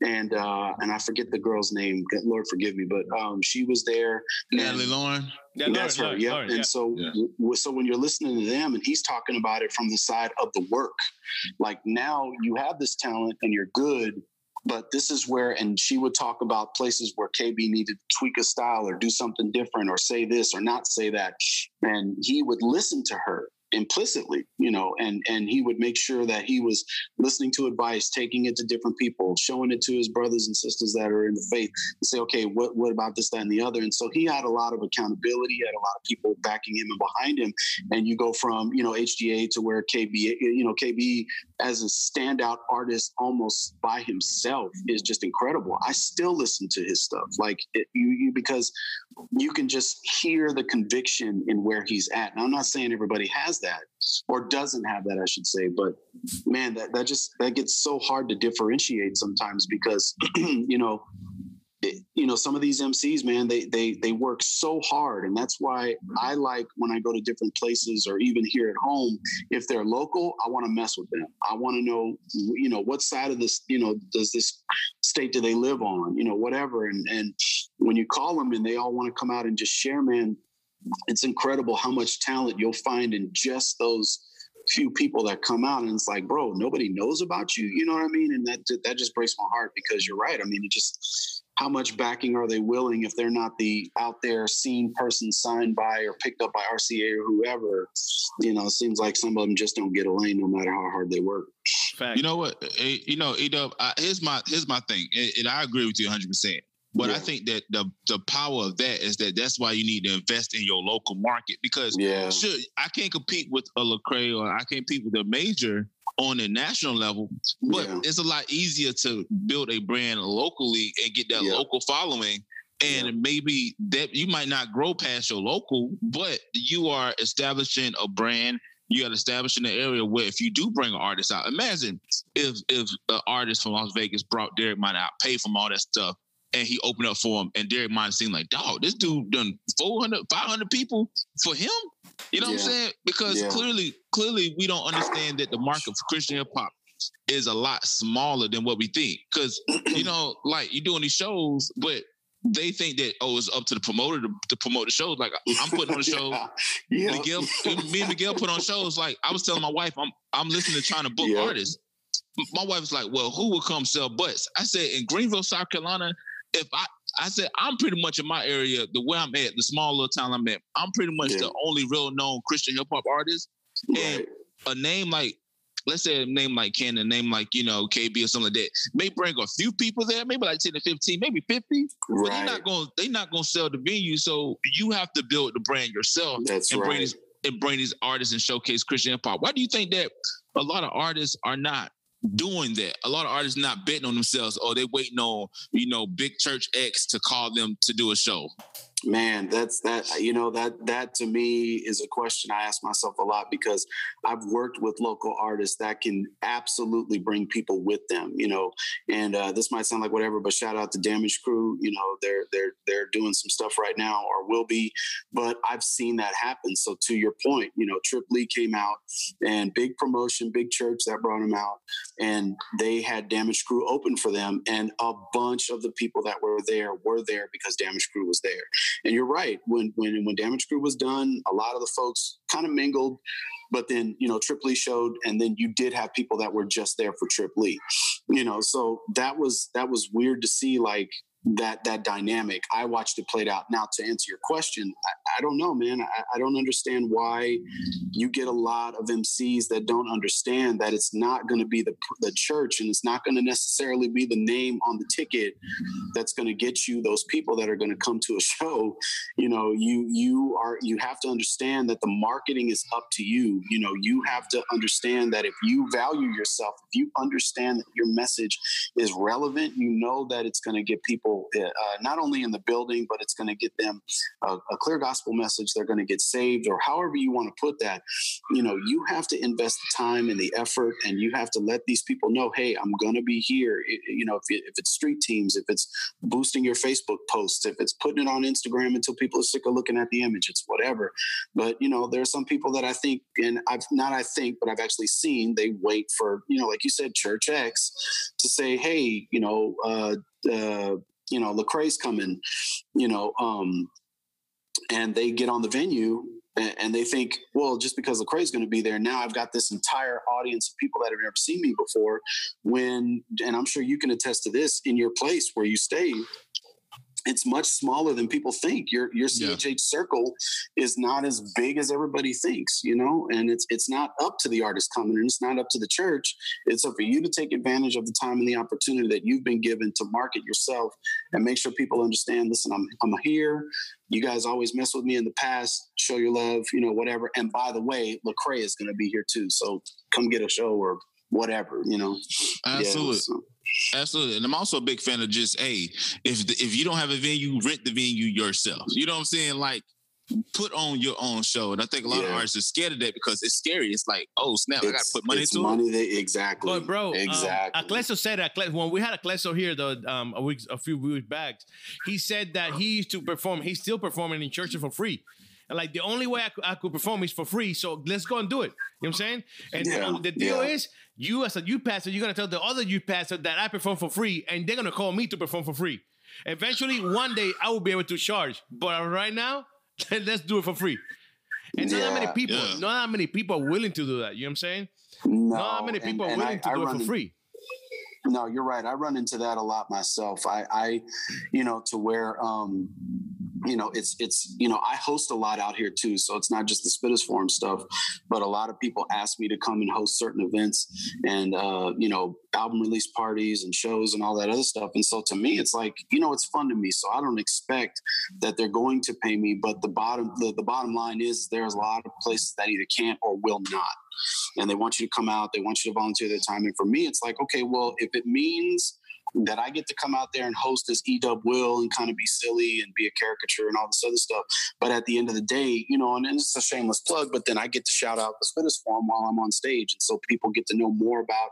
and, uh, and I forget the girl's name, Lord forgive me, but, um, she was there. Natalie Lauren. Yeah, that's Lauren, her. Yep. Lauren, and yeah. so, yeah. W- so when you're listening to them and he's talking about it from the side of the work, like now you have this talent and you're good, but this is where, and she would talk about places where KB needed to tweak a style or do something different or say this or not say that. And he would listen to her implicitly, you know, and and he would make sure that he was listening to advice, taking it to different people, showing it to his brothers and sisters that are in the faith, and say, okay, what what about this, that, and the other. And so he had a lot of accountability, had a lot of people backing him and behind him. And you go from you know HGA to where KB, you know, KB as a standout artist almost by himself is just incredible. I still listen to his stuff, like it, you, you because you can just hear the conviction in where he's at. Now, I'm not saying everybody has that or doesn't have that, I should say, but man, that, that just that gets so hard to differentiate sometimes because (clears throat) you know you know some of these mcs man they they they work so hard and that's why mm-hmm. i like when i go to different places or even here at home if they're local i want to mess with them. I want to know you know what side of this you know does this state do they live on you know whatever and and when you call them and they all want to come out and just share man it's incredible how much talent you'll find in just those few people that come out and it's like bro nobody knows about you you know what i mean? And that that just breaks my heart because you're right i mean it just how much backing are they willing if they're not the out there seen person signed by or picked up by RCA or whoever? You know, it seems like some of them just don't get a lane no matter how hard they work. Fact. You know what? You know, Edub, here's my here's my thing, and I agree with you 100. percent but yeah. I think that the the power of that is that that's why you need to invest in your local market because yeah. sure I can't compete with a Lecrae or I can't compete with a major on a national level, but yeah. it's a lot easier to build a brand locally and get that yeah. local following. And maybe that you might not grow past your local, but you are establishing a brand. You are establishing an area where if you do bring an artist out, imagine if if an artist from Las Vegas brought Derek Minor out, paid from all that stuff, and he opened up for him, and Derek seemed like, dog, this dude done 400, 500 people for him. You know yeah. what I'm saying? Because yeah. clearly, clearly, we don't understand that the market for Christian hip hop is a lot smaller than what we think. Because you (clears throat) know, like you're doing these shows, but they think that oh, it's up to the promoter to, to promote the shows. Like I'm putting on a (laughs) show. yeah. Miguel, me and Miguel put on shows. Like I was telling my wife, I'm I'm listening to trying to book yeah. artists. My wife was like, "Well, who will come sell butts?" I said, "In Greenville, South Carolina, if I I said I'm pretty much in my area, the way I'm at, the small little town I'm at, I'm pretty much yeah. the only real known Christian hip hop artist. Right. And a name like let's say a name like Ken, a name like, you know, KB or something like that, may bring a few people there, maybe like 10 to 15, maybe 50. Right. But they're not going they're not gonna sell the venue. So you have to build the brand yourself That's and right. bring these and bring these artists and showcase Christian hip hop. Why do you think that a lot of artists are not doing that. A lot of artists not betting on themselves or they waiting on, you know, big church X to call them to do a show man that's that you know that that to me is a question i ask myself a lot because i've worked with local artists that can absolutely bring people with them you know and uh, this might sound like whatever but shout out to damage crew you know they're they're they're doing some stuff right now or will be but i've seen that happen. So to your point you know trip lee came out and big promotion big church that brought him out and they had damage crew open for them and a bunch of the people that were there were there because damage crew was there and you're right. When when when Damage Crew was done, a lot of the folks kind of mingled, but then you know Trip Lee showed, and then you did have people that were just there for Trip Lee. You know, so that was that was weird to see. Like that that dynamic. I watched it played out. Now to answer your question, I, I don't know, man. I, I, don't understand why you get a lot of MCs that don't understand that it's not going to be the the church and it's not going to necessarily be the name on the ticket that's going to get you those people that are going to come to a show. You know, you you are you have to understand that the marketing is up to you. You know, you have to understand that if you value yourself, if you understand that your message is relevant, you know that it's going to get people people, uh, not only in the building, but it's going to get them a, a clear gospel message. They're going to get saved, or however you want to put that. You know, you have to invest the time and the effort, and you have to let these people know, hey, I'm going to be here. It, you know, if, it, if it's street teams, if it's boosting your Facebook posts, if it's putting it on Instagram until people are sick of looking at the image, it's whatever. But you know, there are some people that I think, and I've not I think, but I've actually seen they wait for you know, like you said, Church X to say, hey, you know, uh, uh, you know, Lecrae's coming, you know, um, and they get on the venue and, and they think, well, just because Lecrae's going to be there, now I've got this entire audience of people that have never seen me before. When, and I'm sure you can attest to this in your place where you stay, it's much smaller than people think. Your your CHH yeah. circle is not as big as everybody thinks, you know, and it's it's not up to the artist coming and it's not up to the church. It's up for you to take advantage of the time and the opportunity that you've been given to market yourself and make sure people understand. Listen, I'm I'm here. You guys always mess with me in the past. Show your love, you know, whatever. And by the way, Lecrae is going to be here too, so come get a show or whatever, you know. Absolutely. Yeah, so. Absolutely, and I'm also a big fan of just hey, if the, if you don't have a venue, rent the venue yourself. You know what I'm saying? Like put on your own show. And I think a lot yeah. of artists are scared of that because it's scary. It's like, oh snap, it's, I gotta put money into money it. exactly. But bro, um, exactly. Um, Akleso said that when we had Akleso here the um a week a few weeks back, he said that he used to perform, he's still performing in churches for free. And like the only way I could, I could perform is for free. So let's go and do it. You know what I'm saying? And yeah, the deal yeah. is you as a youth pastor, you're gonna tell the other youth pastor that I perform for free, and they're gonna call me to perform for free. Eventually, one day I will be able to charge. But right now, (laughs) let's do it for free. And yeah, not that many people, not that many people are willing to do that. You know what I'm saying? No, not that many people and, are willing I, to I do it for free. No, you're right. I run into that a lot myself. I, I you know, to where um, you know, it's it's you know, I host a lot out here too, so it's not just the Spitters Forum stuff, but a lot of people ask me to come and host certain events and uh, you know, album release parties and shows and all that other stuff. And so to me, it's like you know, it's fun to me. So I don't expect that they're going to pay me, but the bottom the, the bottom line is there's a lot of places that either can't or will not and they want you to come out they want you to volunteer their time and for me it's like okay well if it means that I get to come out there and host as Edub will and kind of be silly and be a caricature and all this other stuff. But at the end of the day, you know, and, and it's a shameless plug, but then I get to shout out the Spitters Forum while I'm on stage. And so people get to know more about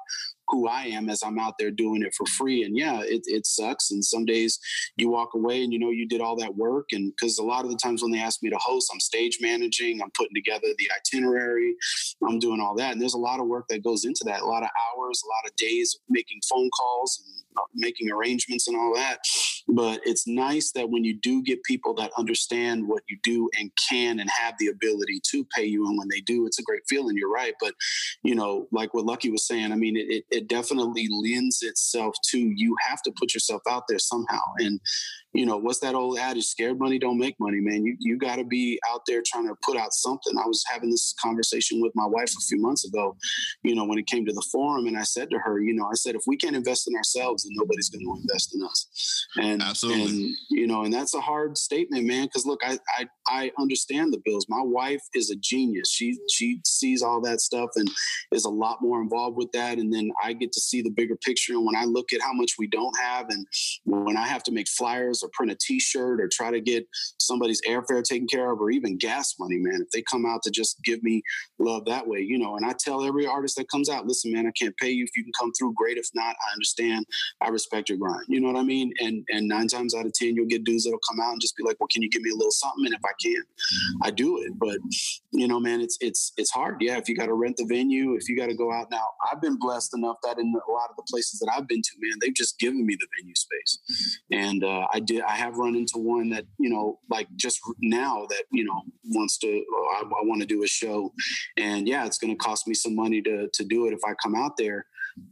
who I am as I'm out there doing it for free. And yeah, it, it sucks. And some days you walk away and you know you did all that work. And because a lot of the times when they ask me to host, I'm stage managing, I'm putting together the itinerary, I'm doing all that. And there's a lot of work that goes into that, a lot of hours, a lot of days making phone calls and making arrangements and all that. But it's nice that when you do get people that understand what you do and can and have the ability to pay you, and when they do, it's a great feeling. You're right. But, you know, like what Lucky was saying, I mean, it, it definitely lends itself to you have to put yourself out there somehow. And, you know, what's that old adage? Scared money don't make money, man. You you got to be out there trying to put out something. I was having this conversation with my wife a few months ago, you know, when it came to the forum, and I said to her, you know, I said if we can't invest in ourselves, then nobody's going to invest in us. And absolutely, and, you know, and that's a hard statement, man. Because look, I, I I understand the bills. My wife is a genius. She she sees all that stuff and is a lot more involved with that. And then I get to see the bigger picture. And when I look at how much we don't have, and when I have to make flyers or print a t-shirt or try to get somebody's airfare taken care of or even gas money man if they come out to just give me love that way you know and i tell every artist that comes out listen man i can't pay you if you can come through great if not i understand i respect your grind you know what i mean and and nine times out of ten you'll get dudes that'll come out and just be like well can you give me a little something? And if i can i do it. But you know man it's it's it's hard. Yeah if you got to rent the venue if you got to go out. Now i've been blessed enough that in a lot of the places that i've been to man they've just given me the venue space. And uh, i did i have run into one that you know like just now that you know wants to I, I want to do a show. And yeah it's going to cost me some money to to do it if i come out there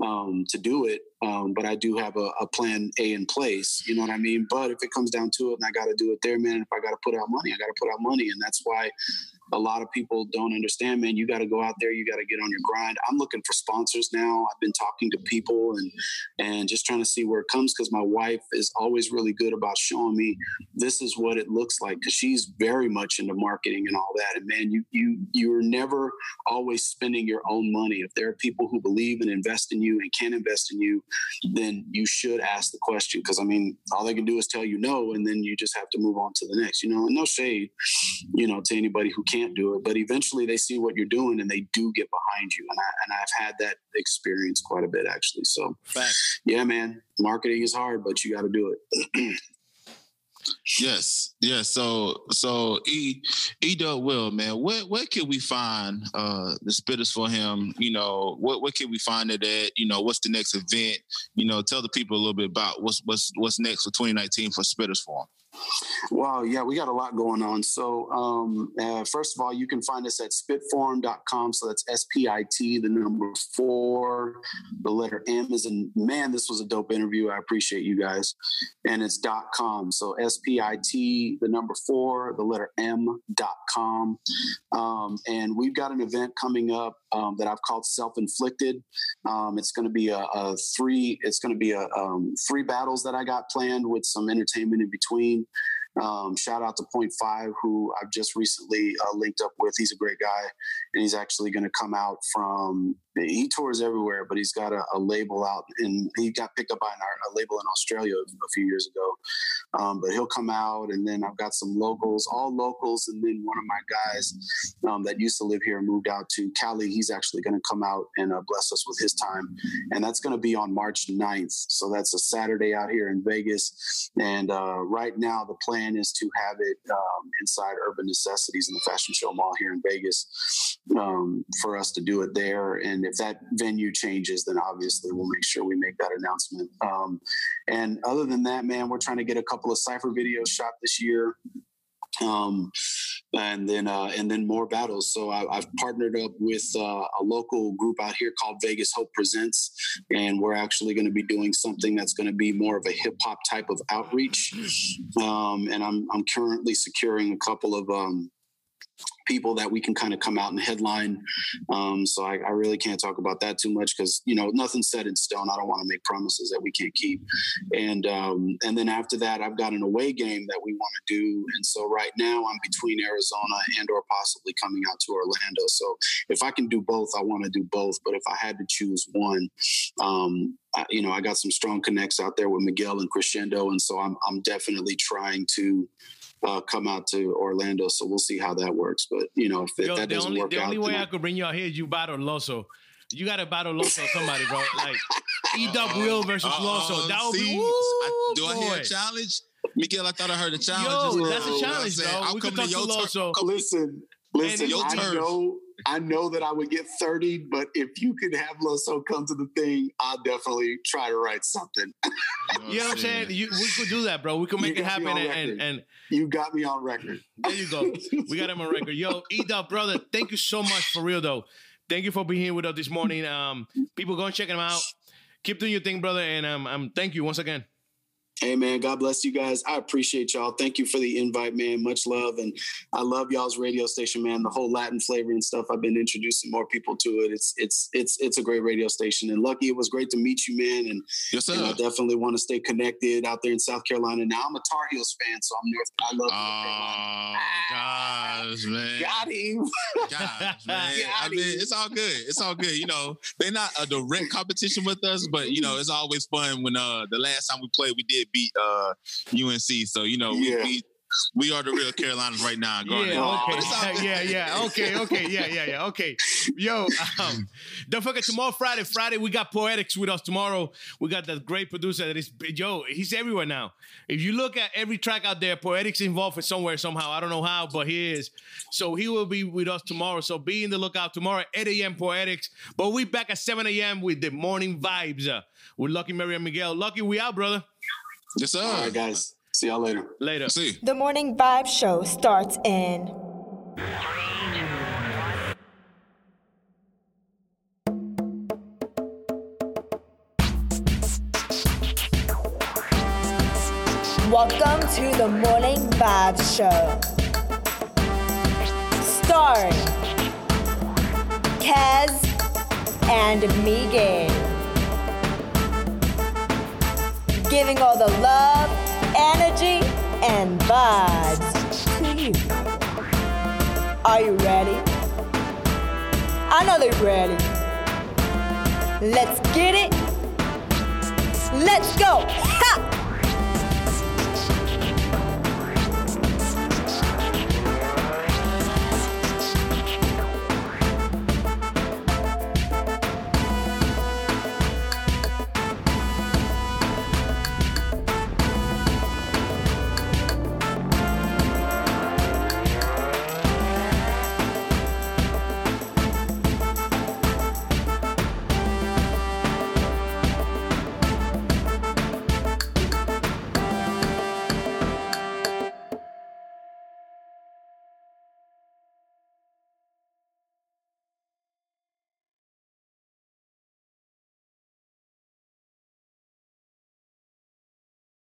um, to do it um, but I do have a, a, plan A in place. You know what I mean? But if it comes down to it and I got to do it there, man, if I got to put out money, I got to put out money. And that's why a lot of people don't understand, man. You got to go out there. You got to get on your grind. I'm looking for sponsors now. I've been talking to people and and just trying to see where it comes because my wife is always really good about showing me this is what it looks like because she's very much into marketing and all that. And man, you you you're never always spending your own money. If there are people who believe and invest in you and can invest in you, then you should ask the question because I mean, all they can do is tell you no, and then you just have to move on to the next. You know, and no shade, you know, to anybody who can't do it. But eventually they see what you're doing and they do get behind you. And, I, and I've had that experience quite a bit actually. So, Fact. yeah, man, marketing is hard, but you got to do it. (clears throat) yes, yes. So, so E E Dub Will, man, where where can we find uh the Spitters Forum? You know, what what can we find it at? You know, what's the next event? You know, tell the people a little bit about what's what's what's next for 2019 for Spitters Forum. Wow, yeah, we got a lot going on. So, um, uh, first of all, you can find us at spitforum.com. So that's S P I T, the number four, the letter M is in man. This was a dope interview. I appreciate you guys. And it's dot com. So S P I T, the number four, the letter M dot com. Um, and we've got an event coming up um, that I've called Self Inflicted. Um, it's going to be a, a, three. It's going to be a um, three battles that I got planned with some entertainment in between. Um, shout out to Point Five, who I've just recently uh, linked up with. He's a great guy, and he's actually going to come out from. He tours everywhere, but he's got a, a label out, and he got picked up by an, a label in Australia a few years ago. Um, but he'll come out, and then I've got some locals, all locals, and then one of my guys um, that used to live here moved out to Cali. He's actually going to come out and uh, bless us with his time, and that's going to be on March 9th. So that's a Saturday out here in Vegas, and uh, right now the plan is to have it um, inside Urban Necessities in the Fashion Show Mall here in Vegas um, for us to do it there. And if that venue changes, then obviously we'll make sure we make that announcement. Um, and other than that, man, we're trying to get a couple of cipher videos shot this year um, and then uh, and then more battles. So I, have partnered up with uh, a local group out here called Vegas Hope Presents, and we're actually going to be doing something that's going to be more of a hip hop type of outreach. Um, and I'm I'm currently securing a couple of um, people that we can kind of come out and headline. Um, so I, I, really can't talk about that too much because you know nothing's set in stone. I don't want to make promises that we can't keep. And um, and then after that, I've got an away game that we want to do. And so right now, I'm between Arizona and or possibly coming out to Orlando. So if I can do both, I want to do both. But if I had to choose one, um, I, you know, I got some strong connects out there with Miguel and Crescendo, and so I'm I'm definitely trying to uh, come out to Orlando. So we'll see how that works. But you know, if, Yo, that doesn't only, work the out, only way I could bring you out here is you battle Loso. You got to battle Loso somebody, bro. (laughs) Like E Dub Will versus uh, Loso. That would be. Woo, I, do I hear a challenge? Miguel, I thought I heard a challenge. Yo, that's a challenge, bro. I'll we could talk to Loso. Listen, listen. I know I know that I would get 30, but if you could have Loso come to the thing, I'll definitely try to write something. (laughs) you know what I'm saying? You, we could do that, bro. We could make it happen. And, and, and, you got me on record. (laughs) There you go. we got him on record. Yo, Edub, brother, thank you so much for real, though. Thank you for being here with us this morning. Um, people go and check him out. Keep doing your thing, brother. And um, um, thank you once again. Hey man, God bless you guys. I appreciate y'all. Thank you for the invite, man. Much love, and I love y'all's radio station, man. The whole Latin flavor and stuff. I've been introducing more people to it. It's it's it's it's a great radio station, and lucky it was great to meet you, man. And yes, sir. You know, I definitely want to stay connected out there in South Carolina. Now I'm a Tar Heels fan, so I'm North. I love. Oh gosh, man. Got him. gosh, (laughs) man. Got I mean, it's all good. It's all good. You know, they're not a direct competition with us, but you know, it's always fun when uh the last time we played, we did beat uh, UNC. So you know, yeah. we, we are the real Carolinas right now. Yeah, okay. yeah, yeah, okay, okay, yeah, yeah, yeah, okay. Yo, um, don't forget tomorrow, Friday. Friday, we got Poetics with us tomorrow. We got that great producer that is Yo. He's everywhere now. If you look at every track out there, Poetics involved in somewhere somehow. I don't know how, but he is. So he will be with us tomorrow. So be in the lookout tomorrow, 8 a.m. Poetics. But we back at 7 a.m. with the morning vibes uh, with Lucky Murray and Miguel. Lucky, we out, brother. Yes, sir. All right, guys. See y'all later. Later. See. The Morning Vibe Show starts in. Welcome to the Morning Vibe Show. Starring Kaz and Miguel. Giving all the love, energy, and vibes to you. Are you ready? I know they're ready. Let's get it. Let's go. (laughs)